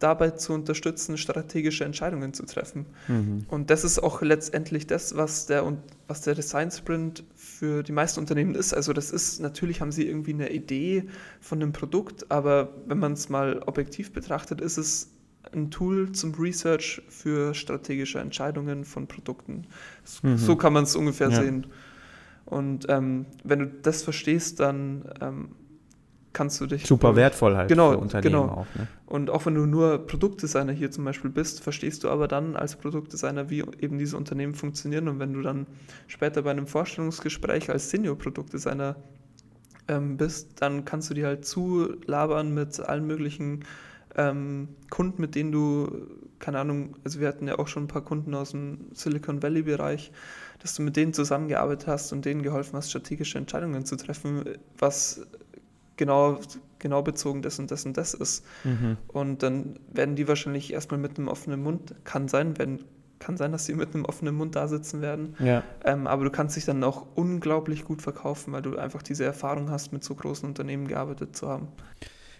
dabei zu unterstützen, strategische Entscheidungen zu treffen. Mhm. Und das ist auch letztendlich das, was der, was der Design Sprint für die meisten Unternehmen ist. Also das ist, natürlich haben sie irgendwie eine Idee von dem Produkt, aber wenn man es mal objektiv betrachtet, ist es ein Tool zum Research für strategische Entscheidungen von Produkten. Mhm. So kann man es ungefähr ja. sehen. Und ähm, wenn du das verstehst, dann ähm, kannst du dich. Super wertvoll halt genau, für Unternehmen genau. auch. Ne? Und auch wenn du nur Produktdesigner hier zum Beispiel bist, verstehst du aber dann als Produktdesigner, wie eben diese Unternehmen funktionieren. Und wenn du dann später bei einem Vorstellungsgespräch als Senior-Produktdesigner ähm, bist, dann kannst du dir halt zulabern mit allen möglichen ähm, Kunden, mit denen du, keine Ahnung, also wir hatten ja auch schon ein paar Kunden aus dem Silicon Valley-Bereich, dass du mit denen zusammengearbeitet hast und denen geholfen hast, strategische Entscheidungen zu treffen, was genau, genau bezogen das und das und das ist. Mhm. Und dann werden die wahrscheinlich erstmal mit einem offenen Mund, kann sein, wenn, kann sein, dass sie mit einem offenen Mund da sitzen werden. Ja. Ähm, aber du kannst dich dann auch unglaublich gut verkaufen, weil du einfach diese Erfahrung hast, mit so großen Unternehmen gearbeitet zu haben.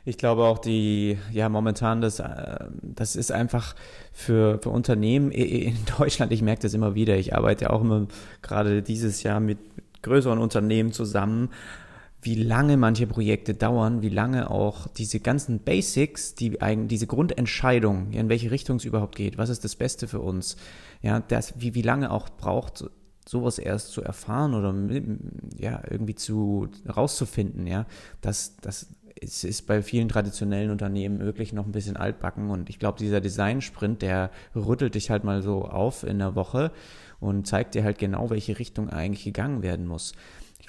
Ich glaube auch die, ja, momentan das, äh, das ist einfach für, für Unternehmen in Deutschland, ich merke das immer wieder, ich arbeite auch immer gerade dieses Jahr mit größeren Unternehmen zusammen wie lange manche Projekte dauern, wie lange auch diese ganzen Basics, die diese Grundentscheidung, in welche Richtung es überhaupt geht, was ist das Beste für uns, ja, das, wie, wie lange auch braucht, sowas erst zu erfahren oder ja, irgendwie zu rauszufinden, ja, das, das es ist bei vielen traditionellen Unternehmen wirklich noch ein bisschen altbacken und ich glaube, dieser Design-Sprint, der rüttelt dich halt mal so auf in der Woche und zeigt dir halt genau, welche Richtung eigentlich gegangen werden muss.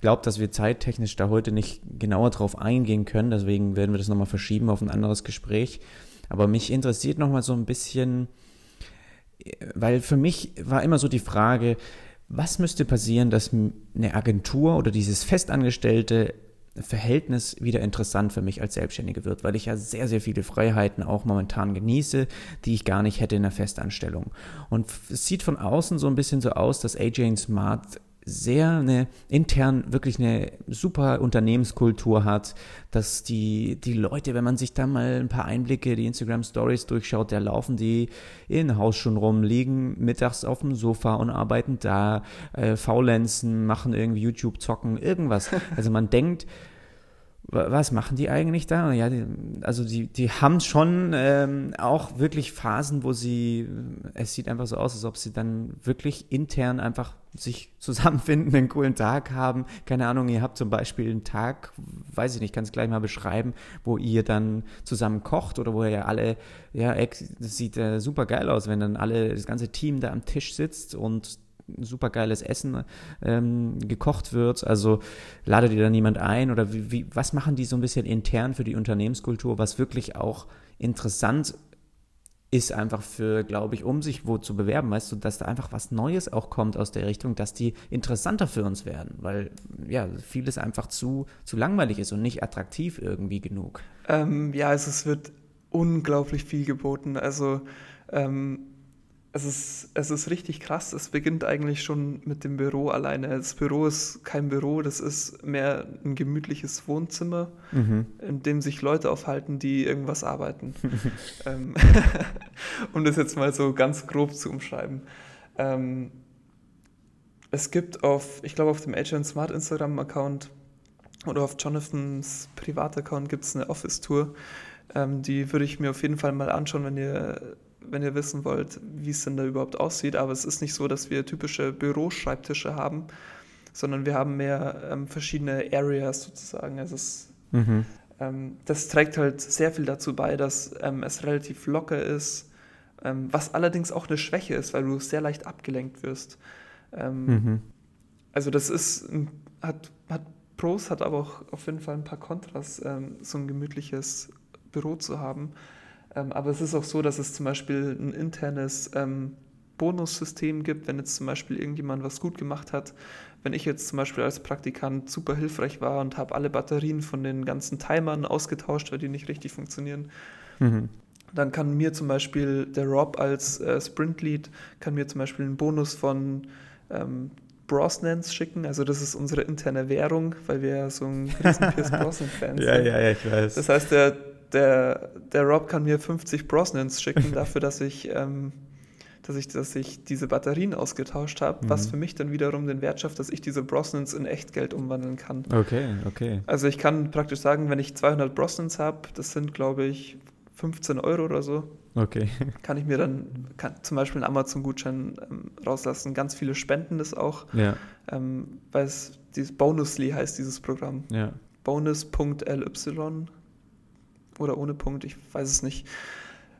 Ich glaube, dass wir zeittechnisch da heute nicht genauer drauf eingehen können, deswegen werden wir das nochmal verschieben auf ein anderes Gespräch. Aber mich interessiert nochmal so ein bisschen, weil für mich war immer so die Frage, was müsste passieren, dass eine Agentur oder dieses festangestellte Verhältnis wieder interessant für mich als Selbstständige wird, weil ich ja sehr, sehr viele Freiheiten auch momentan genieße, die ich gar nicht hätte in der Festanstellung. Und es sieht von außen so ein bisschen so aus, dass AJ Smart sehr eine intern wirklich eine super Unternehmenskultur hat, dass die, die Leute, wenn man sich da mal ein paar Einblicke, die Instagram Stories durchschaut, da laufen die in Haus schon rum, liegen mittags auf dem Sofa und arbeiten da, äh, faulenzen, machen irgendwie YouTube zocken, irgendwas. Also man denkt, was machen die eigentlich da? Ja, die, also die, die haben schon ähm, auch wirklich Phasen, wo sie, es sieht einfach so aus, als ob sie dann wirklich intern einfach sich zusammenfinden, einen coolen Tag haben. Keine Ahnung, ihr habt zum Beispiel einen Tag, weiß ich nicht, kann es gleich mal beschreiben, wo ihr dann zusammen kocht oder wo ihr alle, ja, das sieht äh, super geil aus, wenn dann alle, das ganze Team da am Tisch sitzt und super geiles Essen ähm, gekocht wird. Also ladet ihr da niemand ein oder wie, wie, was machen die so ein bisschen intern für die Unternehmenskultur, was wirklich auch interessant ist einfach für, glaube ich, um sich wo zu bewerben, weißt du, dass da einfach was Neues auch kommt aus der Richtung, dass die interessanter für uns werden, weil ja, vieles einfach zu, zu langweilig ist und nicht attraktiv irgendwie genug. Ähm, ja, also es wird unglaublich viel geboten. Also ähm, es ist, es ist richtig krass. Es beginnt eigentlich schon mit dem Büro alleine. Das Büro ist kein Büro, das ist mehr ein gemütliches Wohnzimmer, mhm. in dem sich Leute aufhalten, die irgendwas arbeiten. ähm, um das jetzt mal so ganz grob zu umschreiben. Ähm, es gibt auf, ich glaube, auf dem Agent Smart Instagram-Account oder auf Jonathans Privataccount gibt es eine Office-Tour. Ähm, die würde ich mir auf jeden Fall mal anschauen, wenn ihr wenn ihr wissen wollt, wie es denn da überhaupt aussieht. Aber es ist nicht so, dass wir typische Büroschreibtische haben, sondern wir haben mehr ähm, verschiedene Areas sozusagen. Also es, mhm. ähm, das trägt halt sehr viel dazu bei, dass ähm, es relativ locker ist, ähm, was allerdings auch eine Schwäche ist, weil du sehr leicht abgelenkt wirst. Ähm, mhm. Also das ist, hat, hat Pros, hat aber auch auf jeden Fall ein paar Kontras, ähm, so ein gemütliches Büro zu haben. Ähm, aber es ist auch so, dass es zum Beispiel ein internes ähm, Bonussystem gibt, wenn jetzt zum Beispiel irgendjemand was gut gemacht hat. Wenn ich jetzt zum Beispiel als Praktikant super hilfreich war und habe alle Batterien von den ganzen Timern ausgetauscht, weil die nicht richtig funktionieren, mhm. dann kann mir zum Beispiel der Rob als äh, Sprint-Lead, kann mir zum Beispiel einen Bonus von ähm, Brosnans schicken. Also das ist unsere interne Währung, weil wir ja so ein riesen Pierce Brosnan-Fan sind. Ja, ja, ja, ich weiß. Das heißt, der der, der Rob kann mir 50 Brosnans schicken dafür, dass ich, ähm, dass ich, dass ich diese Batterien ausgetauscht habe, mhm. was für mich dann wiederum den Wert schafft, dass ich diese Brosnans in Echtgeld umwandeln kann. Okay, okay. Also ich kann praktisch sagen, wenn ich 200 Brosnans habe, das sind glaube ich 15 Euro oder so. Okay. Kann ich mir dann kann, zum Beispiel einen Amazon-Gutschein ähm, rauslassen. Ganz viele spenden das auch. Ja. Ähm, weil es dieses Bonusly heißt, dieses Programm. Ja. Bonus.ly oder ohne Punkt, ich weiß es nicht.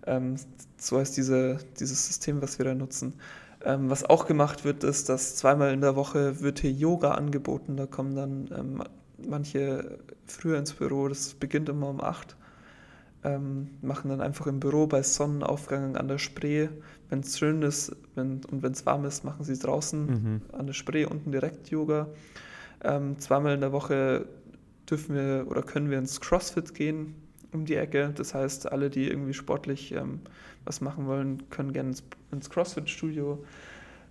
Ähm, so heißt diese, dieses System, was wir da nutzen. Ähm, was auch gemacht wird, ist, dass zweimal in der Woche wird hier Yoga angeboten. Da kommen dann ähm, manche früher ins Büro, das beginnt immer um 8 ähm, machen dann einfach im Büro bei Sonnenaufgang an der Spree. Wenn es schön ist wenn, und wenn es warm ist, machen sie draußen mhm. an der Spree unten direkt Yoga. Ähm, zweimal in der Woche dürfen wir oder können wir ins CrossFit gehen um die Ecke. Das heißt, alle, die irgendwie sportlich ähm, was machen wollen, können gerne ins, ins CrossFit-Studio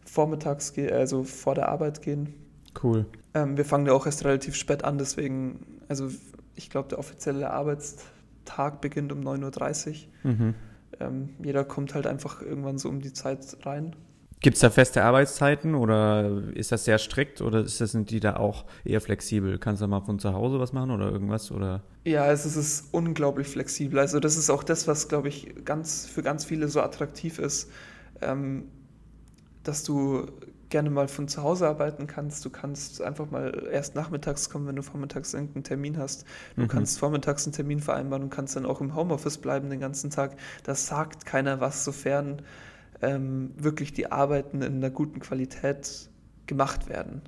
vormittags, also vor der Arbeit gehen. Cool. Ähm, wir fangen ja auch erst relativ spät an, deswegen, also ich glaube, der offizielle Arbeitstag beginnt um 9.30 Uhr. Mhm. Ähm, jeder kommt halt einfach irgendwann so um die Zeit rein. Gibt es da feste Arbeitszeiten oder ist das sehr strikt oder ist das, sind die da auch eher flexibel? Kannst du mal von zu Hause was machen oder irgendwas? Oder? Ja, also es ist unglaublich flexibel. Also das ist auch das, was, glaube ich, ganz, für ganz viele so attraktiv ist, ähm, dass du gerne mal von zu Hause arbeiten kannst. Du kannst einfach mal erst nachmittags kommen, wenn du vormittags irgendeinen Termin hast. Du mhm. kannst vormittags einen Termin vereinbaren und kannst dann auch im Homeoffice bleiben den ganzen Tag. Das sagt keiner was, sofern ähm, wirklich die Arbeiten in einer guten Qualität gemacht werden.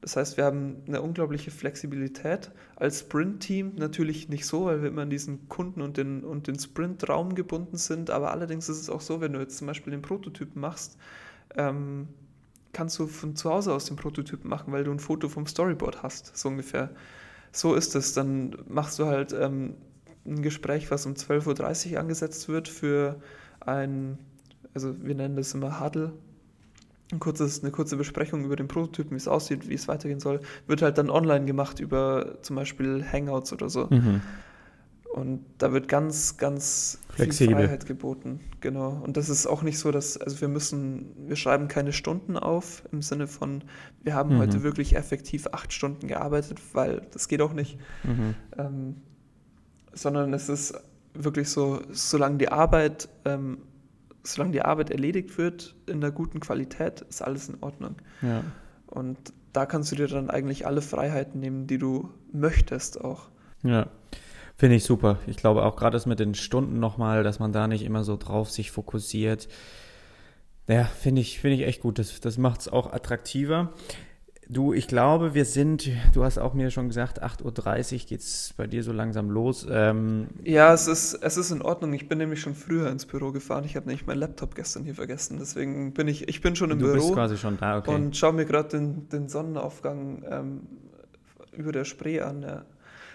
Das heißt, wir haben eine unglaubliche Flexibilität. Als Sprint-Team natürlich nicht so, weil wir immer an diesen Kunden und den, und den Sprint-Raum gebunden sind. Aber allerdings ist es auch so, wenn du jetzt zum Beispiel den Prototypen machst, ähm, kannst du von zu Hause aus den Prototypen machen, weil du ein Foto vom Storyboard hast, so ungefähr. So ist es. Dann machst du halt ähm, ein Gespräch, was um 12.30 Uhr angesetzt wird für ein also wir nennen das immer Huddle, ein kurzes, eine kurze Besprechung über den Prototypen, wie es aussieht, wie es weitergehen soll, wird halt dann online gemacht über zum Beispiel Hangouts oder so. Mhm. Und da wird ganz, ganz Flexibel. viel Freiheit geboten. Genau. Und das ist auch nicht so, dass, also wir müssen, wir schreiben keine Stunden auf im Sinne von, wir haben Mhm. heute wirklich effektiv acht Stunden gearbeitet, weil das geht auch nicht. Mhm. Ähm, sondern es ist wirklich so, solange die Arbeit, ähm, solange die Arbeit erledigt wird in der guten Qualität, ist alles in Ordnung. Ja. Und da kannst du dir dann eigentlich alle Freiheiten nehmen, die du möchtest auch. Ja, finde ich super. Ich glaube auch gerade das mit den Stunden nochmal, dass man da nicht immer so drauf sich fokussiert. Ja, finde ich, finde ich echt gut. Das, das macht es auch attraktiver. Du, ich glaube, wir sind, du hast auch mir schon gesagt, 8.30 Uhr geht es bei dir so langsam los. Ähm, Ja, es ist, es ist in Ordnung. Ich bin nämlich schon früher ins Büro gefahren. Ich habe nämlich meinen Laptop gestern hier vergessen. Deswegen bin ich, ich bin schon im du bist Büro quasi schon da, okay. und schaue mir gerade den, den Sonnenaufgang ähm, über der Spree an. Ja.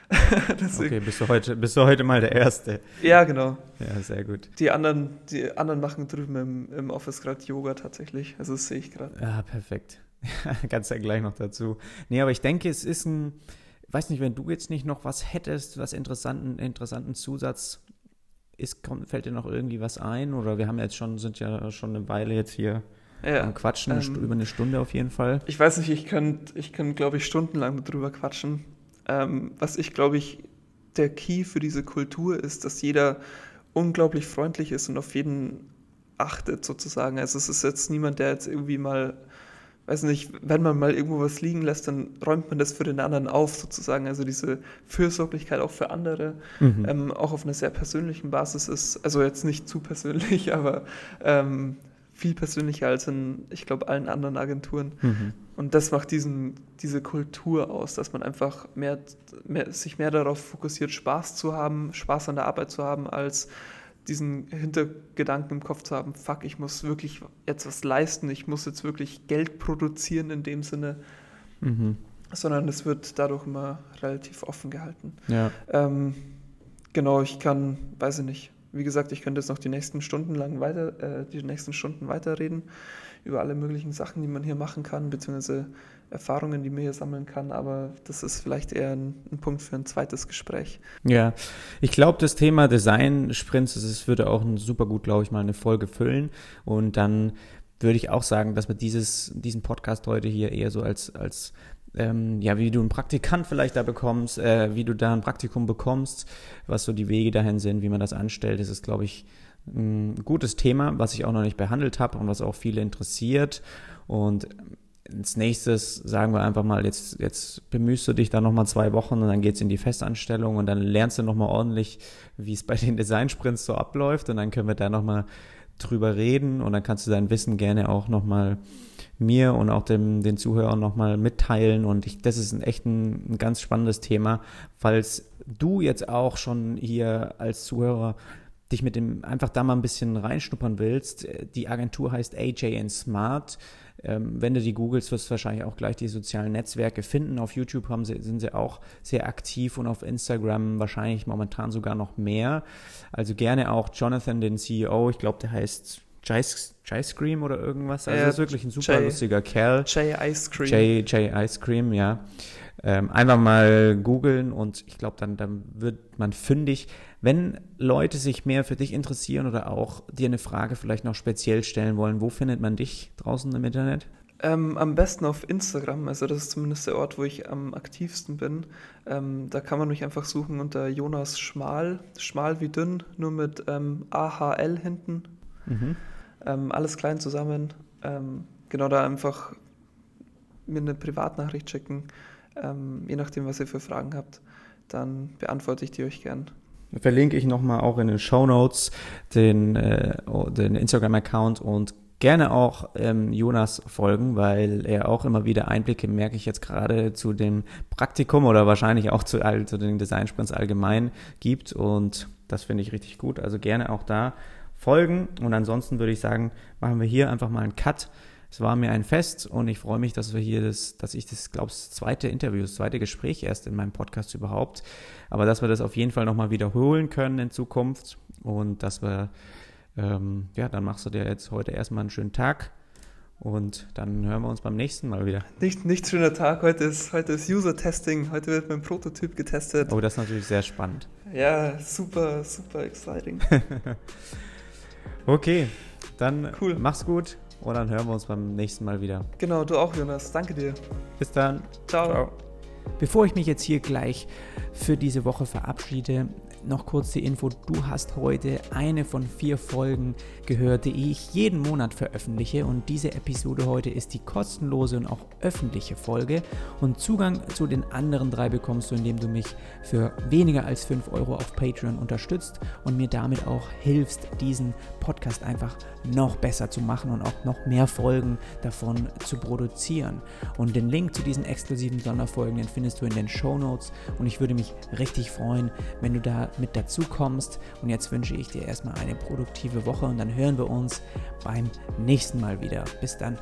Okay, bist du, heute, bist du heute mal der Erste. ja, genau. Ja, sehr gut. Die anderen, die anderen machen drüben im, im Office gerade Yoga tatsächlich. Also das sehe ich gerade. Ja, perfekt. Kannst ja gleich noch dazu. Nee, aber ich denke, es ist ein, weiß nicht, wenn du jetzt nicht noch was hättest, was interessanten, interessanten Zusatz ist, kommt, fällt dir noch irgendwie was ein? Oder wir haben jetzt schon, sind ja schon eine Weile jetzt hier Ja. am Quatschen, ähm, über eine Stunde auf jeden Fall. Ich weiß nicht, ich könnte, ich könnt, glaube ich, stundenlang drüber quatschen. Ähm, was ich, glaube ich, der Key für diese Kultur ist, dass jeder unglaublich freundlich ist und auf jeden achtet sozusagen. Also es ist jetzt niemand, der jetzt irgendwie mal, weiß nicht, wenn man mal irgendwo was liegen lässt, dann räumt man das für den anderen auf sozusagen. Also diese Fürsorglichkeit auch für andere, Mhm. ähm, auch auf einer sehr persönlichen Basis ist, also jetzt nicht zu persönlich, aber ähm, viel persönlicher als in, ich glaube, allen anderen Agenturen. Mhm. Und das macht diesen, diese Kultur aus, dass man einfach mehr, mehr, sich mehr darauf fokussiert, Spaß zu haben, Spaß an der Arbeit zu haben, als diesen Hintergedanken im Kopf zu haben, fuck, ich muss wirklich jetzt was leisten, ich muss jetzt wirklich Geld produzieren in dem Sinne, Mhm. sondern es wird dadurch immer relativ offen gehalten. Ja. Ähm, genau, ich kann, weiß ich nicht, wie gesagt, ich könnte jetzt noch die nächsten Stunden lang weiter, äh, die nächsten Stunden weiterreden über alle möglichen Sachen, die man hier machen kann, beziehungsweise Erfahrungen, die man hier sammeln kann, aber das ist vielleicht eher ein, ein Punkt für ein zweites Gespräch. Ja, ich glaube, das Thema Design-Sprints, das würde auch ein super gut, glaube ich, mal eine Folge füllen. Und dann würde ich auch sagen, dass wir dieses, diesen Podcast heute hier eher so als, als ähm, ja, wie du einen Praktikant vielleicht da bekommst, äh, wie du da ein Praktikum bekommst, was so die Wege dahin sind, wie man das anstellt, das ist, glaube ich, ein gutes Thema, was ich auch noch nicht behandelt habe und was auch viele interessiert. Und als nächstes sagen wir einfach mal, jetzt, jetzt bemühst du dich da nochmal zwei Wochen und dann geht's in die Festanstellung und dann lernst du nochmal ordentlich, wie es bei den Designsprints so abläuft und dann können wir da nochmal drüber reden und dann kannst du dein Wissen gerne auch nochmal mir und auch dem, den Zuhörern nochmal mitteilen und ich, das ist ein echt ein, ein ganz spannendes Thema, falls du jetzt auch schon hier als Zuhörer dich mit dem einfach da mal ein bisschen reinschnuppern willst. Die Agentur heißt AJ Smart. Ähm, wenn du die googelst, wirst du wahrscheinlich auch gleich die sozialen Netzwerke finden. Auf YouTube haben sie, sind sie auch sehr aktiv und auf Instagram wahrscheinlich momentan sogar noch mehr. Also gerne auch Jonathan, den CEO, ich glaube, der heißt Jai Scream oder irgendwas. Also Ja, ist wirklich ein super Jay. lustiger Kerl. Jay Ice Cream. J, J Ice Cream, ja. Ähm, einfach mal googeln und ich glaube, dann, dann wird man fündig. Wenn Leute sich mehr für dich interessieren oder auch dir eine Frage vielleicht noch speziell stellen wollen, wo findet man dich draußen im Internet? Ähm, am besten auf Instagram, also das ist zumindest der Ort, wo ich am aktivsten bin. Ähm, da kann man mich einfach suchen unter Jonas Schmal, schmal wie dünn, nur mit ähm, AHL hinten. Mhm. Ähm, alles klein zusammen. Ähm, genau da einfach mir eine Privatnachricht schicken, ähm, je nachdem, was ihr für Fragen habt. Dann beantworte ich die euch gern. Verlinke ich nochmal auch in den Show Notes den, äh, den Instagram-Account und gerne auch ähm, Jonas folgen, weil er auch immer wieder Einblicke, merke ich jetzt gerade, zu dem Praktikum oder wahrscheinlich auch zu, all, zu den Designsprints allgemein gibt und das finde ich richtig gut. Also gerne auch da folgen und ansonsten würde ich sagen, machen wir hier einfach mal einen Cut. Es war mir ein Fest und ich freue mich, dass wir hier das, dass ich das, glaube das zweite Interview, das zweite Gespräch erst in meinem Podcast überhaupt, aber dass wir das auf jeden Fall nochmal wiederholen können in Zukunft und dass wir, ähm, ja, dann machst du dir jetzt heute erstmal einen schönen Tag Und dann hören wir uns beim nächsten Mal wieder. Nicht, nicht schöner Tag. Heute ist, heute ist User-Testing. Heute wird mein Prototyp getestet. Oh, das ist natürlich sehr spannend. Ja, super, super exciting. okay, dann Cool. mach's gut und dann hören wir uns beim nächsten Mal wieder. genau, du auch, Jonas. Danke dir. Bis dann. Ciao. Bevor ich mich jetzt hier gleich für diese Woche verabschiede, noch kurz die Info, du hast heute eine von vier Folgen gehört, die ich jeden Monat veröffentliche und diese Episode heute ist die kostenlose und auch öffentliche Folge und Zugang zu den anderen drei bekommst du, indem du mich für weniger als 5 Euro auf Patreon unterstützt und mir damit auch hilfst, diesen Podcast einfach noch besser zu machen und auch noch mehr Folgen davon zu produzieren. Und den Link zu diesen exklusiven Sonderfolgen, den findest du in den Show Notes und ich würde mich richtig freuen, wenn du da mit dazu kommst. Und jetzt wünsche ich dir erstmal eine produktive Woche und dann hören wir uns beim nächsten Mal wieder. Bis dann.